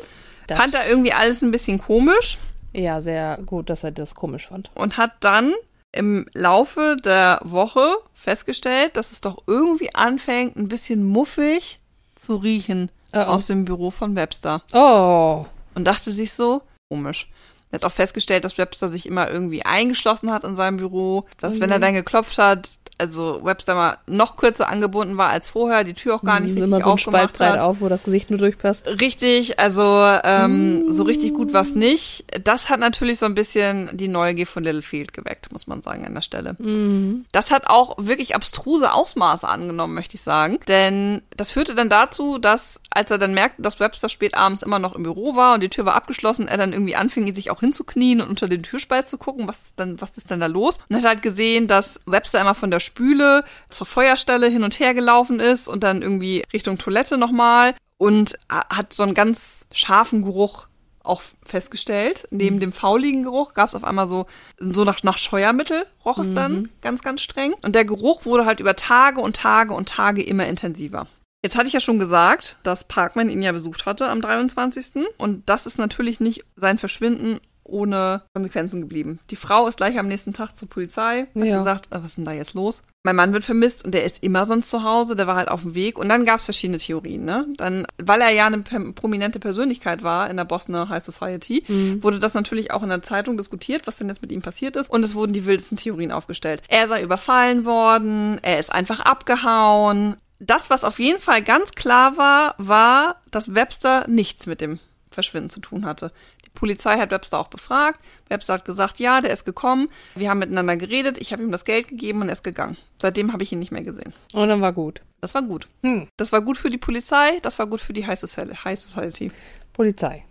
Das- fand er irgendwie alles ein bisschen komisch Ja, sehr gut, dass er das komisch fand. und hat dann im Laufe der Woche festgestellt, dass es doch irgendwie anfängt, ein bisschen muffig zu riechen Oh, oh. aus dem Büro von Webster. Oh, Und dachte sich so, komisch. Er hat auch festgestellt, dass Webster sich immer irgendwie eingeschlossen hat in seinem Büro, dass wenn er dann geklopft hat, also Webster mal noch kürzer angebunden war als vorher, die Tür auch gar nicht immer richtig so ein Spalt hat. auf, wo das Gesicht nur durchpasst. Richtig, also ähm, so richtig gut war's nicht. Das hat natürlich so ein bisschen die Neugier von Littlefield geweckt, muss man sagen an der Stelle. Mhm. Das hat auch wirklich abstruse Ausmaße angenommen, möchte ich sagen. Denn das führte dann dazu, dass, als er dann merkte, dass Webster spät abends immer noch im Büro war und die Tür war abgeschlossen, er dann irgendwie anfing, sich auch hinzuknien und unter den Türspalt zu gucken, was ist denn, was ist denn da los? Und hat halt gesehen, dass Webster immer von der Spüle zur Feuerstelle hin und her gelaufen ist und dann irgendwie Richtung Toilette nochmal und hat so einen ganz scharfen Geruch auch festgestellt. Neben dem fauligen Geruch gab es auf einmal so, so nach, nach Scheuermittel roch es dann ganz, ganz streng. Und der Geruch wurde halt über Tage und Tage und Tage immer intensiver. Jetzt hatte ich ja schon gesagt, dass Parkman ihn ja besucht hatte am 23. Und das ist natürlich nicht sein Verschwinden ohne Konsequenzen geblieben. Die Frau ist gleich am nächsten Tag zur Polizei, hat Ja. gesagt, "Ah, was ist denn da jetzt los? Mein Mann wird vermisst und der ist immer sonst zu Hause, der war halt auf dem Weg. Und dann gab es verschiedene Theorien. Ne? Dann, weil er ja eine prominente Persönlichkeit war in der Bosner High Society, wurde das natürlich auch in der Zeitung diskutiert, was denn jetzt mit ihm passiert ist. Und es wurden die wildesten Theorien aufgestellt. Er sei überfallen worden, er ist einfach abgehauen. Das, was auf jeden Fall ganz klar war, war, dass Webster nichts mit dem Verschwinden zu tun hatte. Die Polizei hat Webster auch befragt. Webster hat gesagt, ja, der ist gekommen. Wir haben miteinander geredet. Ich habe ihm das Geld gegeben und er ist gegangen. Seitdem habe ich ihn nicht mehr gesehen. Und dann war gut. Das war gut. Hm. Das war gut für die Polizei, das war gut für die High Society. High Society. Polizei.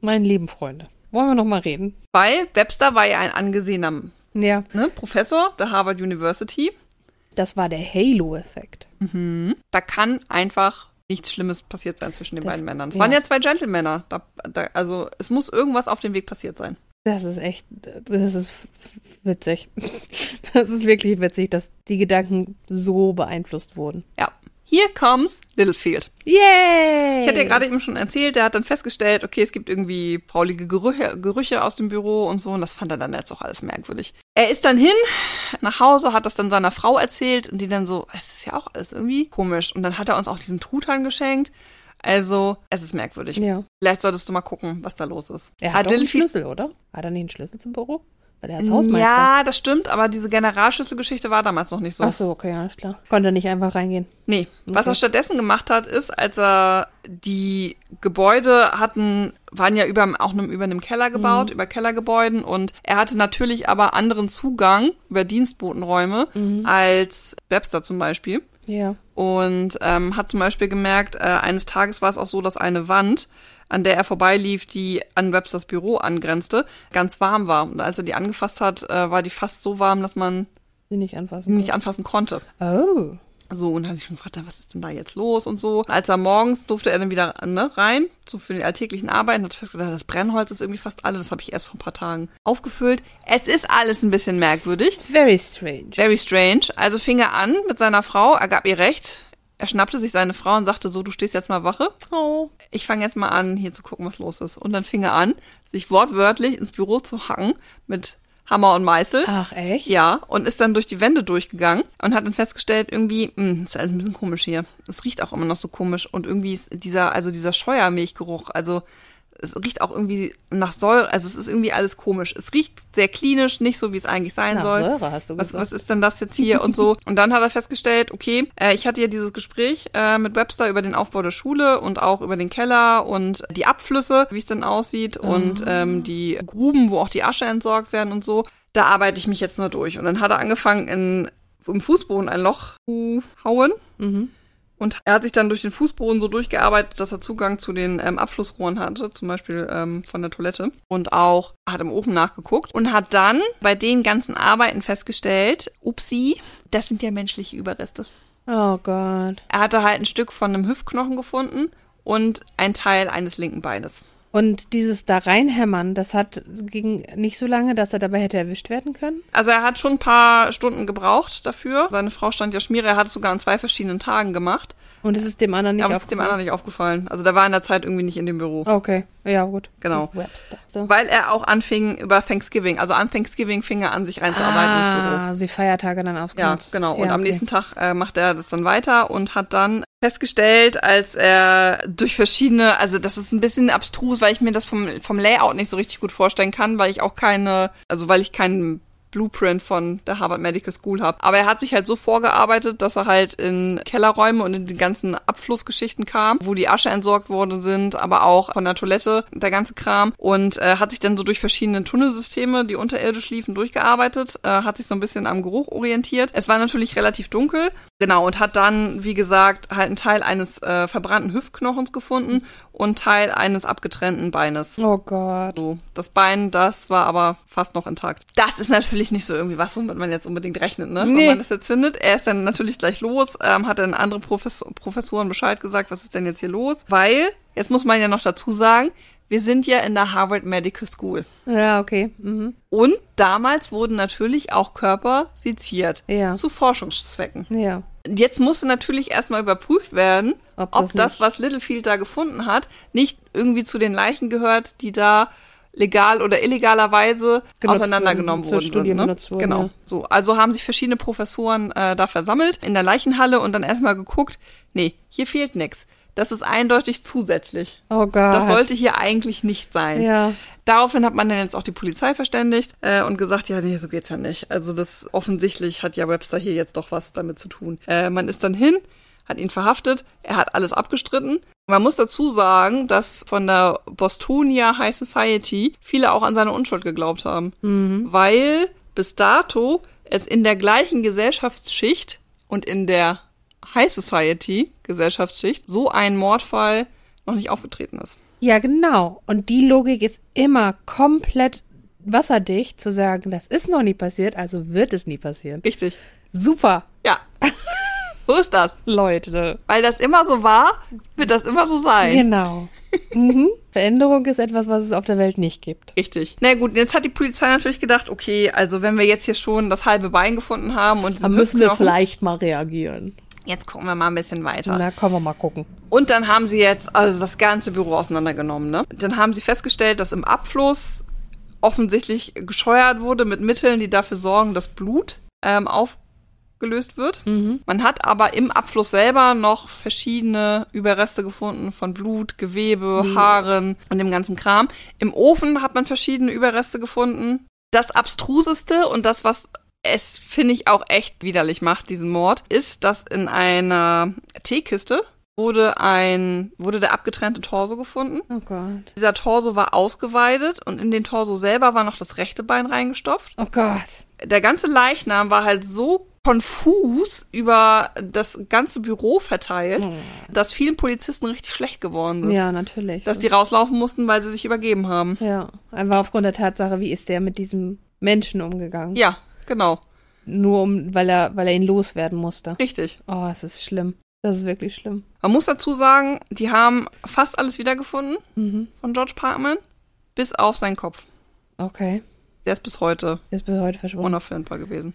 Meine lieben Freunde. Wollen wir noch mal reden? Weil Webster war ja ein angesehener Ja, ne, Professor der Harvard University. das war der Halo-Effekt. Da kann einfach nichts Schlimmes passiert sein zwischen den Das- beiden Männern. Es ja. waren ja zwei Gentlemänner. Da, da, also es muss irgendwas auf dem Weg passiert sein. Das ist echt, das ist witzig. Das ist wirklich witzig, dass die Gedanken so beeinflusst wurden. Ja. Here comes Littlefield. Yay! Ich hatte ja gerade eben schon erzählt, der hat dann festgestellt, okay, es gibt irgendwie faulige Gerüche, Gerüche aus dem Büro und so, und das fand er dann jetzt auch alles merkwürdig. Er ist dann hin, nach Hause, hat das dann seiner Frau erzählt und die dann so, es ist ja auch alles irgendwie komisch. Und dann hat er uns auch diesen Truthahn geschenkt. Also, es ist merkwürdig. Ja. Vielleicht solltest du mal gucken, was da los ist. Er hat doch einen Schlüssel, oder? Hat er nicht einen Schlüssel zum Büro? Weil er ist Hausmeister. Ja, das stimmt, aber diese Generalschlüsselgeschichte war damals noch nicht so. Ach so, okay, alles klar. Konnte nicht einfach reingehen. Nee, was Okay. er stattdessen gemacht hat, ist, als er die Gebäude hatten, waren ja über, auch über einem Keller gebaut, über Kellergebäuden und er hatte natürlich aber anderen Zugang über Dienstbotenräume als Webster zum Beispiel. Ja. Und ähm, hat zum Beispiel gemerkt, äh, eines Tages war es auch so, dass eine Wand, an der er vorbeilief, die an Websters Büro angrenzte, ganz warm war. Und als er die angefasst hat, äh, war die fast so warm, dass man Sie nicht anfassen. nicht anfassen konnte. Oh. So, und dann hat sich schon gefragt, was ist denn da jetzt los und so. Als er morgens durfte er dann wieder ne, rein, so für die alltäglichen Arbeiten, hat festgestellt, das Brennholz ist irgendwie fast alle. Das habe ich erst vor ein paar Tagen aufgefüllt. Es ist alles ein bisschen merkwürdig. Very strange. Very strange. Also fing er an mit seiner Frau, er gab ihr recht. Er schnappte sich seine Frau und sagte so, du stehst jetzt mal Wache. Oh. Ich fange jetzt mal an, hier zu gucken, was los ist. Und dann fing er an, sich wortwörtlich ins Büro zu hacken mit Hammer und Meißel. Ach, echt? Ja, und ist dann durch die Wände durchgegangen und hat dann festgestellt, irgendwie, mh, ist alles ein bisschen komisch hier. Es riecht auch immer noch so komisch und irgendwie ist dieser, also dieser Scheuermilchgeruch, also es riecht auch irgendwie nach Säure, also es ist irgendwie alles komisch. Es riecht sehr klinisch, nicht so, wie es eigentlich sein Nach soll. Säure hast du Was, gesagt. was ist denn das jetzt hier und so? Und dann hat er festgestellt, okay, äh, ich hatte ja dieses Gespräch äh, mit Webster über den Aufbau der Schule und auch über den Keller und die Abflüsse, wie es denn aussieht und ähm, die Gruben, wo auch die Asche entsorgt werden und so. Da arbeite ich mich jetzt nur durch. Und dann hat er angefangen, in, im Fußboden ein Loch zu hauen. Mhm. Und er hat sich dann durch den Fußboden so durchgearbeitet, dass er Zugang zu den ähm, Abflussrohren hatte, zum Beispiel ähm, von der Toilette. Und auch hat im Ofen nachgeguckt und hat dann bei den ganzen Arbeiten festgestellt, upsi, das sind ja menschliche Überreste. Oh Gott. Er hatte halt ein Stück von einem Hüftknochen gefunden und ein Teil eines linken Beines. Und dieses da reinhämmern, das hat ging nicht so lange, dass er dabei hätte erwischt werden können? Also er hat schon ein paar Stunden gebraucht dafür. Seine Frau stand ja Schmiere, er hat es sogar an zwei verschiedenen Tagen gemacht. Und es ist dem anderen nicht aber es ist dem aufgefallen? anderen nicht aufgefallen. Also der war in der Zeit irgendwie nicht in dem Büro. Okay, ja gut. Genau. Webster. So. Weil er auch anfing über Thanksgiving, also an Thanksgiving fing er an, sich reinzuarbeiten ins Büro. Ah, die Feiertage dann Ja, ausgenutzt. genau. Und Ja, am okay. nächsten Tag äh, macht er das dann weiter und hat dann festgestellt, als er durch verschiedene, also das ist ein bisschen abstrus, weil ich mir das vom, vom Layout nicht so richtig gut vorstellen kann, weil ich auch keine, also weil ich keinen Blueprint von der Harvard Medical School habe. Aber er hat sich halt so vorgearbeitet, dass er halt in Kellerräume und in die ganzen Abflussgeschichten kam, wo die Asche entsorgt worden sind, aber auch von der Toilette, der ganze Kram. Und äh, hat sich dann so durch verschiedene Tunnelsysteme, die unterirdisch liefen, durchgearbeitet, äh, hat sich so ein bisschen am Geruch orientiert. Es war natürlich relativ dunkel, genau, und hat dann, wie gesagt, halt einen Teil eines äh, verbrannten Hüftknochens gefunden und Teil eines abgetrennten Beines. Oh Gott. So, das Bein, das war aber fast noch intakt. Das ist natürlich nicht so irgendwie was, womit man jetzt unbedingt rechnet, ne? Nee. Wenn man das jetzt findet. Er ist dann natürlich gleich los, ähm, hat dann andere Professor Professoren Bescheid gesagt, was ist denn jetzt hier los? Weil, jetzt muss man ja noch dazu sagen, wir sind ja in der Harvard Medical School. Ja, okay. Mhm. Und damals wurden natürlich auch Körper seziert. Ja. Zu Forschungszwecken. Ja. Jetzt musste natürlich erstmal überprüft werden, Ob ob, das das, nicht- was Littlefield da gefunden hat, nicht irgendwie zu den Leichen gehört, die da legal oder illegalerweise Genutzt auseinandergenommen wurden, zur worden Studie sind. Ne? wurden, genau. ja. So, also haben sich verschiedene Professoren äh, da versammelt in der Leichenhalle und dann erstmal geguckt, nee, hier fehlt nix. Das ist eindeutig zusätzlich. Oh Gott. Das sollte hier eigentlich nicht sein. Ja. Daraufhin hat man dann jetzt auch die Polizei verständigt äh, und gesagt, ja, nee, so geht's ja nicht. Also das offensichtlich hat ja Webster hier jetzt doch was damit zu tun. Äh, man ist dann hin, hat ihn verhaftet, er hat alles abgestritten. Man muss dazu sagen, dass von der Bostonia High Society viele auch an seine Unschuld geglaubt haben, weil bis dato es in der gleichen Gesellschaftsschicht und in der High Society Gesellschaftsschicht so ein Mordfall noch nicht aufgetreten ist. Ja, genau. Und die Logik ist immer komplett wasserdicht zu sagen, das ist noch nie passiert, also wird es nie passieren. Richtig. Super, Ja. so ist das. Leute. Weil das immer so war, wird das immer so sein. Genau. mhm. Veränderung ist etwas, was es auf der Welt nicht gibt. Richtig. Na gut, jetzt hat die Polizei natürlich gedacht, okay, also wenn wir jetzt hier schon das halbe Bein gefunden haben und Da diesen müssen wir vielleicht mal reagieren. jetzt gucken wir mal ein bisschen weiter. Na, kommen wir mal gucken. Und dann haben sie jetzt also das ganze Büro auseinandergenommen. Ne? Dann haben sie festgestellt, dass im Abfluss offensichtlich gescheuert wurde mit Mitteln, die dafür sorgen, dass Blut ähm, aufgelöst wird. Man hat aber im Abfluss selber noch verschiedene Überreste gefunden von Blut, Gewebe, Haaren und dem ganzen Kram. Im Ofen hat man verschiedene Überreste gefunden. Das abstruseste und das, was es, finde ich, auch echt widerlich macht, diesen Mord, ist, dass in einer Teekiste wurde ein, wurde der abgetrennte Torso gefunden. Oh Gott. Dieser Torso war ausgeweidet und in den Torso selber war noch das rechte Bein reingestopft. Oh Gott. Der ganze Leichnam war halt so konfus über das ganze Büro verteilt, dass vielen Polizisten richtig schlecht geworden ist. Ja, natürlich. Dass die rauslaufen mussten, weil sie sich übergeben haben. ja, einfach aufgrund der Tatsache, wie ist der mit diesem Menschen umgegangen? Ja, genau. Nur um, weil er, weil er ihn loswerden musste. Richtig. Oh, es ist schlimm. Das ist wirklich schlimm. Man muss dazu sagen, die haben fast alles wiedergefunden Mhm. von George Parkman, bis auf seinen Kopf. Okay. Der ist bis heute Der ist bis heute verschwunden. unauffindbar gewesen.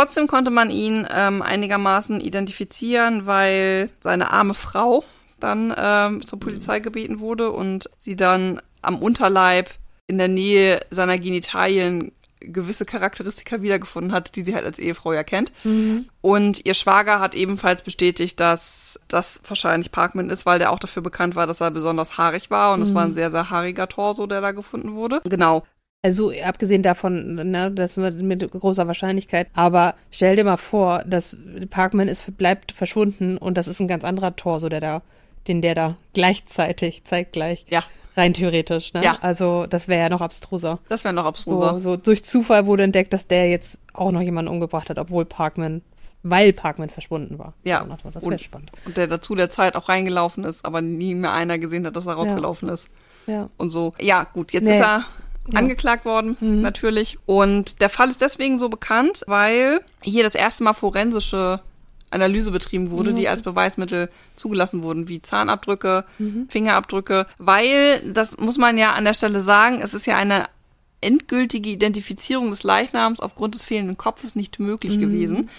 Trotzdem konnte man ihn ähm, einigermaßen identifizieren, weil seine arme Frau dann ähm, zur Polizei gebeten wurde und sie dann am Unterleib in der Nähe seiner Genitalien gewisse Charakteristika wiedergefunden hat, die sie halt als Ehefrau ja kennt. Mhm. Und ihr Schwager hat ebenfalls bestätigt, dass das wahrscheinlich Parkman ist, weil der auch dafür bekannt war, dass er besonders haarig war. Und es Mhm. war ein sehr, sehr haariger Torso, der da gefunden wurde. Genau. Also abgesehen davon, ne, das mit, mit großer Wahrscheinlichkeit. Aber stell dir mal vor, dass Parkman ist, bleibt verschwunden und das ist ein ganz anderer Torso, der da, den der da gleichzeitig, zeitgleich, Ja, rein theoretisch. Ne? Ja. Also das wäre ja noch abstruser. das wäre noch So, abstruser. so durch Zufall wurde entdeckt, dass der jetzt auch noch jemanden umgebracht hat, obwohl Parkman, weil Parkman verschwunden war. Ja. So, das Und- wäre spannend. Und der dazu der Zeit auch reingelaufen ist, aber nie mehr einer gesehen hat, dass er rausgelaufen ist. Ja. und so. Ja, gut, jetzt Nee. ist er Ja. angeklagt worden, Mhm. natürlich. Und der Fall ist deswegen so bekannt, weil hier das erste Mal forensische Analyse betrieben wurde, die Okay. als Beweismittel zugelassen wurden, wie Zahnabdrücke, Mhm. Fingerabdrücke, weil, das muss man ja an der Stelle sagen, es ist ja eine endgültige Identifizierung des Leichnams aufgrund des fehlenden Kopfes nicht möglich Mhm. gewesen.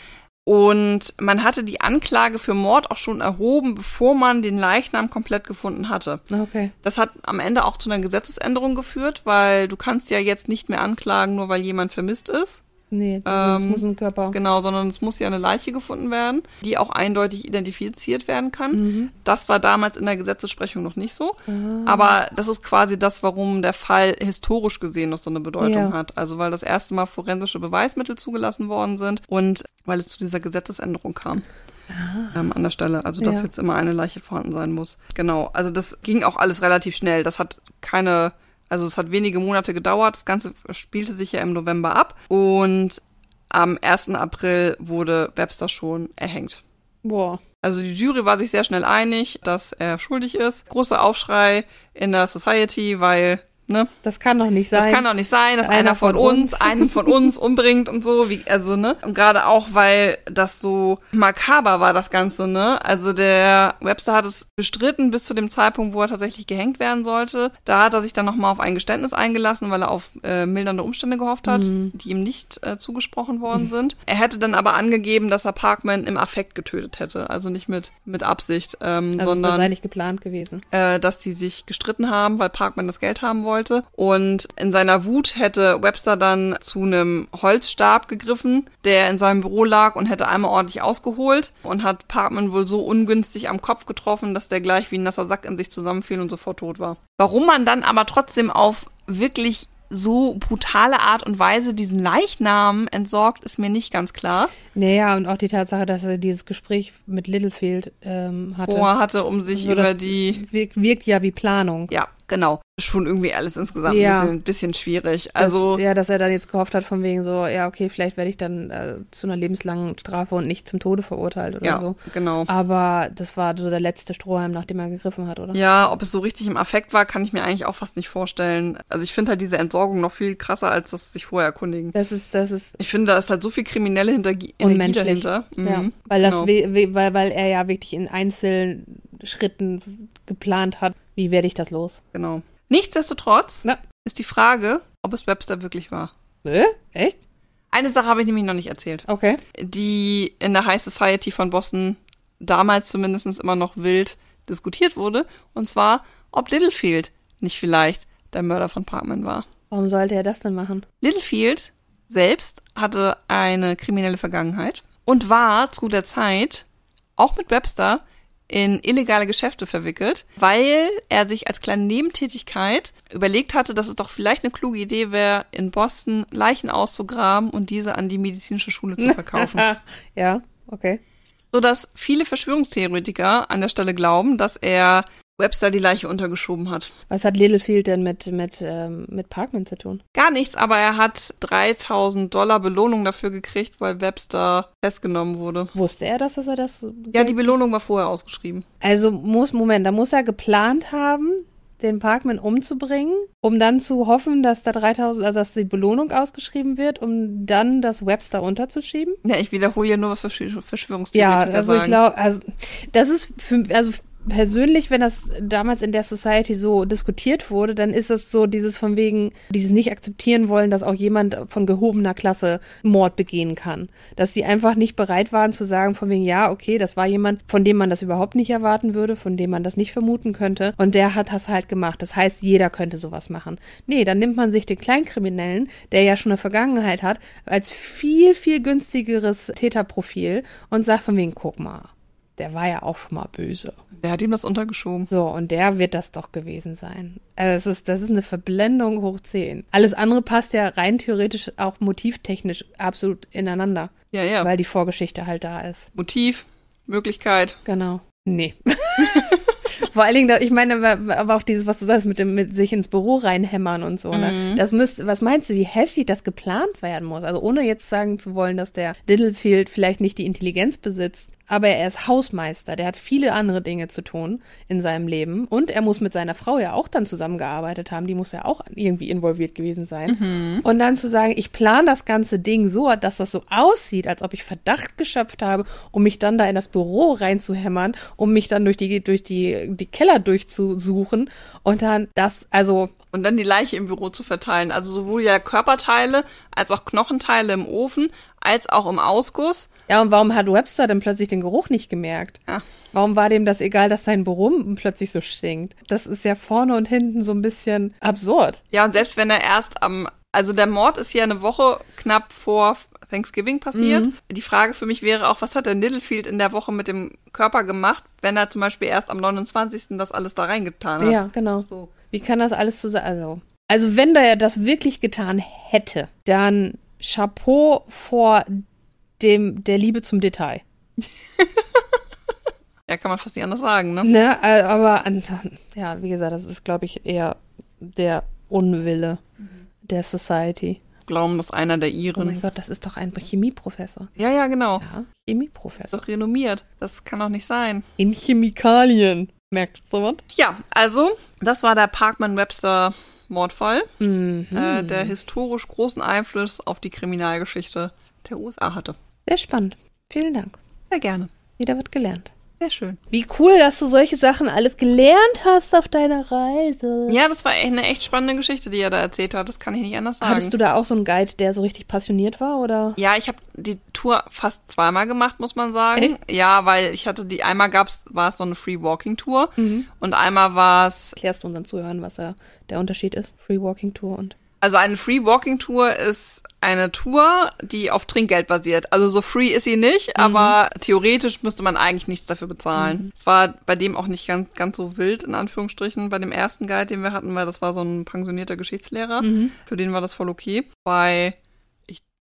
Und man hatte die Anklage für Mord auch schon erhoben, bevor man den Leichnam komplett gefunden hatte. Okay. Das hat am Ende auch zu einer Gesetzesänderung geführt, weil du kannst ja jetzt nicht mehr anklagen, nur weil jemand vermisst ist. Nee, das Ähm, muss ein Körper. Genau, sondern es muss ja eine Leiche gefunden werden, die auch eindeutig identifiziert werden kann. Mhm. Das war damals in der Gesetzessprechung noch nicht so. Ah. Aber das ist quasi das, warum der Fall historisch gesehen noch so eine Bedeutung Ja. hat. Also weil das erste Mal forensische Beweismittel zugelassen worden sind und weil es zu dieser Gesetzesänderung kam. Ähm, an der Stelle. Also dass Ah. Ja. jetzt immer eine Leiche vorhanden sein muss. Genau. Also das ging auch alles relativ schnell. Das hat keine, also es hat wenige Monate gedauert. Das Ganze spielte sich ja im November ab. Und am 1. April wurde Webster schon erhängt. Boah. Also die Jury war sich sehr schnell einig, dass er schuldig ist. Großer Aufschrei in der Society, weil, ne, Das kann doch nicht das sein. kann doch nicht sein, dass Einer einer, von, von uns, uns. einen von uns umbringt und so, wie, also, ne? Und gerade auch, weil das so makaber war, das Ganze, ne? Also der Webster hat es bestritten bis zu dem Zeitpunkt, wo er tatsächlich gehängt werden sollte. Da hat er sich dann nochmal auf ein Geständnis eingelassen, weil er auf äh, mildernde Umstände gehofft hat, Mhm. die ihm nicht äh, zugesprochen worden sind. Er hätte dann aber angegeben, dass er Parkman im Affekt getötet hätte, also nicht mit, mit Absicht, ähm, also sondern sei nicht geplant gewesen. äh, dass die sich gestritten haben, weil Parkman das Geld haben wollte. Und in seiner Wut hätte Webster dann zu einem Holzstab gegriffen, der in seinem Büro lag und hätte einmal ordentlich ausgeholt und hat Parkman wohl so ungünstig am Kopf getroffen, dass der gleich wie ein nasser Sack in sich zusammenfiel und sofort tot war. Warum man dann aber trotzdem auf wirklich so brutale Art und Weise diesen Leichnam entsorgt, ist mir nicht ganz klar. Naja, und auch die Tatsache, dass er dieses Gespräch mit Littlefield ähm, hatte. Er hatte, um sich So, über die wirkt, wirkt ja wie Planung. Ja, genau. Schon irgendwie alles insgesamt Ja. ein bisschen, bisschen schwierig. Also, ja, dass er dann jetzt gehofft hat, von wegen so, ja, okay, vielleicht werde ich dann äh, zu einer lebenslangen Strafe und nicht zum Tode verurteilt oder ja, so. genau. Aber das war so der letzte Strohhalm, nachdem er gegriffen hat, oder? Ja, ob es so richtig im Affekt war, kann ich mir eigentlich auch fast nicht vorstellen. Also ich finde halt diese Entsorgung noch viel krasser, als das sich vorher erkundigen. Das ist, das ist Ich finde, da ist halt so viel kriminelle Hinter Energie dahinter. Ja, Mhm, weil das, genau. we, we, weil, weil er ja wirklich in einzelnen Schritten geplant hat, wie werde ich das los? genau. Nichtsdestotrotz Na. ist die Frage, ob es Webster wirklich war. Äh? Echt? Eine Sache habe ich nämlich noch nicht erzählt, Okay. die in der High Society von Boston damals zumindest immer noch wild diskutiert wurde. Und zwar, ob Littlefield nicht vielleicht der Mörder von Parkman war. Warum sollte er das denn machen? Littlefield selbst hatte eine kriminelle Vergangenheit und war zu der Zeit auch mit Webster in illegale Geschäfte verwickelt, weil er sich als kleine Nebentätigkeit überlegt hatte, dass es doch vielleicht eine kluge Idee wäre, in Boston Leichen auszugraben und diese an die medizinische Schule zu verkaufen. ja, okay. Sodass viele Verschwörungstheoretiker an der Stelle glauben, dass er Webster die Leiche untergeschoben hat. Was hat Littlefield denn mit, mit, ähm, mit Parkman zu tun? Gar nichts, aber er hat 3000 Dollar Belohnung dafür gekriegt, weil Webster festgenommen wurde. Wusste er das, dass er das? Ja, die Belohnung war vorher ausgeschrieben. Also muss, Moment, da muss er geplant haben, den Parkman umzubringen, um dann zu hoffen, dass da 3000, also dass die Belohnung ausgeschrieben wird, um dann das Webster unterzuschieben? Ja, ich wiederhole ja nur, was Verschw- Ja, Verschwörungstheoretiker also ich sagen. glaube, also das ist für, also persönlich, wenn das damals in der Society so diskutiert wurde, dann ist es so dieses von wegen, dieses nicht akzeptieren wollen, dass auch jemand von gehobener Klasse Mord begehen kann. Dass sie einfach nicht bereit waren zu sagen von wegen, ja, okay, das war jemand, von dem man das überhaupt nicht erwarten würde, von dem man das nicht vermuten könnte. Und der hat das halt gemacht. Das heißt, jeder könnte sowas machen. Nee, dann nimmt man sich den Kleinkriminellen, der ja schon eine Vergangenheit hat, als viel, viel günstigeres Täterprofil und sagt von wegen, guck mal der war ja auch schon mal böse. Wer hat ihm das untergeschoben? So, und der wird das doch gewesen sein. Also das ist, das ist eine Verblendung hoch 10. Alles andere passt ja rein theoretisch auch motivtechnisch absolut ineinander. Ja, ja. Weil die Vorgeschichte halt da ist. Motiv, Möglichkeit. Genau. Nee. Vor allen Dingen, ich meine, aber auch dieses, was du sagst, mit dem, mit sich ins Büro reinhämmern und so, ne? Mhm. Das müsste, was meinst du, wie heftig das geplant werden muss? Also ohne jetzt sagen zu wollen, dass der Littlefield vielleicht nicht die Intelligenz besitzt, aber er ist Hausmeister, der hat viele andere Dinge zu tun in seinem Leben und er muss mit seiner Frau ja auch dann zusammengearbeitet haben, die muss ja auch irgendwie involviert gewesen sein. Mhm. Und dann zu sagen, ich plane das ganze Ding so, dass das so aussieht, als ob ich Verdacht geschöpft habe, um mich dann da in das Büro reinzuhämmern, um mich dann durch die, durch die, die Keller durchzusuchen und dann das, also Und dann die Leiche im Büro zu verteilen. Also sowohl ja Körperteile als auch Knochenteile im Ofen, als auch im Ausguss. Ja, und warum hat Webster denn plötzlich den Geruch nicht gemerkt? Ja. Warum war dem das egal, dass sein Büro plötzlich so stinkt? Das ist ja vorne und hinten so ein bisschen absurd. Ja, und selbst wenn er erst am, also der Mord ist ja eine Woche knapp vor Thanksgiving passiert. Mhm. Die Frage für mich wäre auch, was hat der Littlefield in der Woche mit dem Körper gemacht, wenn er zum Beispiel erst am 29. das alles da reingetan hat? Ja, genau. So. Wie kann das alles zusammen? Also, also wenn der das wirklich getan hätte, dann Chapeau vor dem der Liebe zum Detail. Ja, kann man fast nicht anders sagen, ne? Ne, äh, aber ja, wie gesagt, das ist, glaube ich, eher der Unwille der Society. Glauben, dass einer der Oh Iren. mein Gott, das ist doch ein Chemieprofessor. ja, ja, genau. Ja, Ist Chemieprofessor. doch renommiert. Das kann doch nicht sein. In Chemikalien. Merkt jemand? Ja, also, das war der Parkman-Webster-Mordfall, Mhm. äh, der historisch großen Einfluss auf die Kriminalgeschichte der USA hatte. Sehr spannend. Vielen Dank. Sehr gerne. Wieder wird gelernt. Sehr schön. Wie cool, dass du solche Sachen alles gelernt hast auf deiner Reise. Ja, das war echt eine echt spannende Geschichte, die er da erzählt hat. Das kann ich nicht anders sagen. Hattest du da auch so einen Guide, der so richtig passioniert war, oder? ja, ich habe die Tour fast zweimal gemacht, muss man sagen. Echt? Ja, weil ich hatte die einmal gab's war es so eine Free Walking Tour Mhm. und einmal war es Erklärst du unseren Zuhörern, was da der Unterschied ist? Free Walking Tour und. Also eine Free Walking Tour ist eine Tour, die auf Trinkgeld basiert. Also so free ist sie nicht, aber theoretisch müsste man eigentlich nichts dafür bezahlen. Es war bei dem auch nicht ganz, ganz so wild, in Anführungsstrichen, bei dem ersten Guide, den wir hatten, weil das war so ein pensionierter Geschichtslehrer. Für den war das voll okay. Bei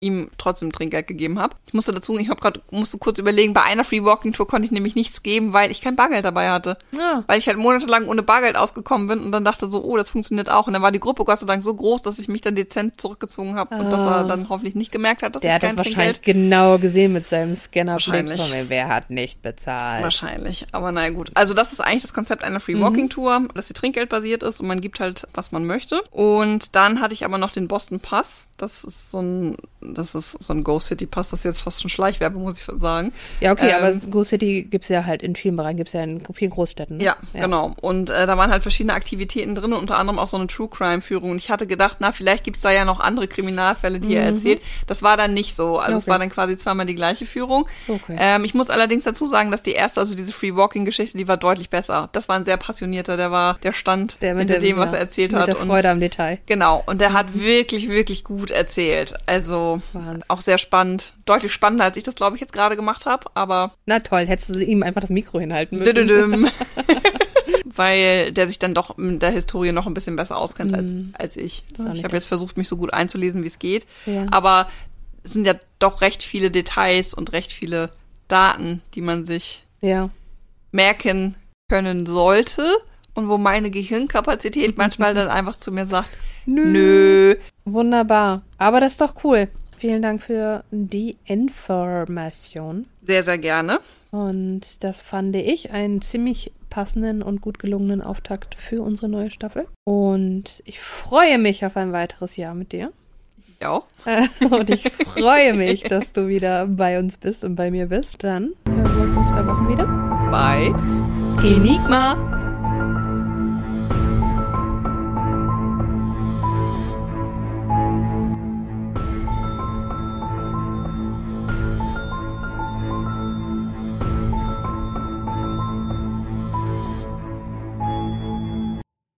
ihm trotzdem Trinkgeld gegeben habe. Ich musste dazu, ich habe gerade musste kurz überlegen, bei einer Free Walking Tour konnte ich nämlich nichts geben, weil ich kein Bargeld dabei hatte. Ah, Weil ich halt monatelang ohne Bargeld ausgekommen bin und dann dachte so, oh, das funktioniert auch. Und dann war die Gruppe Gott sei Dank so groß, dass ich mich dann dezent zurückgezogen habe und dass Ah. er dann hoffentlich nicht gemerkt hat, dass der ich hat das kein wahrscheinlich genau gesehen mit seinem Scanner. Wahrscheinlich. Wer hat nicht bezahlt? Wahrscheinlich, aber naja gut. Also das ist eigentlich das Konzept einer Free Walking Tour, dass sie trinkgeldbasiert ist und man gibt halt, was man möchte. Und dann hatte ich aber noch den Boston Pass. Das ist so ein, das ist so ein Go City Pass. Das ist jetzt fast schon Schleichwerbe, muss ich sagen. Ja, okay, Ähm, aber Go City gibt's ja halt in vielen Bereichen, gibt's ja in vielen Großstädten. ne? Ja, genau. Und äh, da waren halt verschiedene Aktivitäten drin, unter anderem auch so eine True Crime Führung. Und ich hatte gedacht, na, vielleicht gibt's da ja noch andere Kriminalfälle, die er erzählt. Das war dann nicht so. Also es Okay. war dann quasi zweimal die gleiche Führung. Okay. Ähm, ich muss allerdings dazu sagen, dass die erste, also diese Free Walking Geschichte, die war deutlich besser. Das war ein sehr passionierter, der war, der stand Der hinter dem, was ja, er erzählt mit hat. der Freude am Detail. Genau, und der hat wirklich, wirklich gut erzählt. Also Wahnsinn. auch sehr spannend. Deutlich spannender, als ich das, glaube ich, jetzt gerade gemacht habe. Aber Na toll, hättest du ihm einfach das Mikro hinhalten müssen. Weil der sich dann doch mit der Historie noch ein bisschen besser auskennt als, als ich. Ich habe jetzt versucht, mich so gut einzulesen, wie es geht. Ja. Aber es sind ja doch recht viele Details und recht viele Daten, die man sich Ja. merken können sollte. Und wo meine Gehirnkapazität manchmal dann einfach zu mir sagt, nö. Wunderbar. Aber das ist doch cool. Vielen Dank für die Information. Sehr, sehr gerne. Und das fand ich einen ziemlich passenden und gut gelungenen Auftakt für unsere neue Staffel. Und ich freue mich auf ein weiteres Jahr mit dir. Ja. Und ich freue mich, dass du wieder bei uns bist und bei mir bist. Dann hören wir uns in zwei Wochen wieder. Bye. Enigma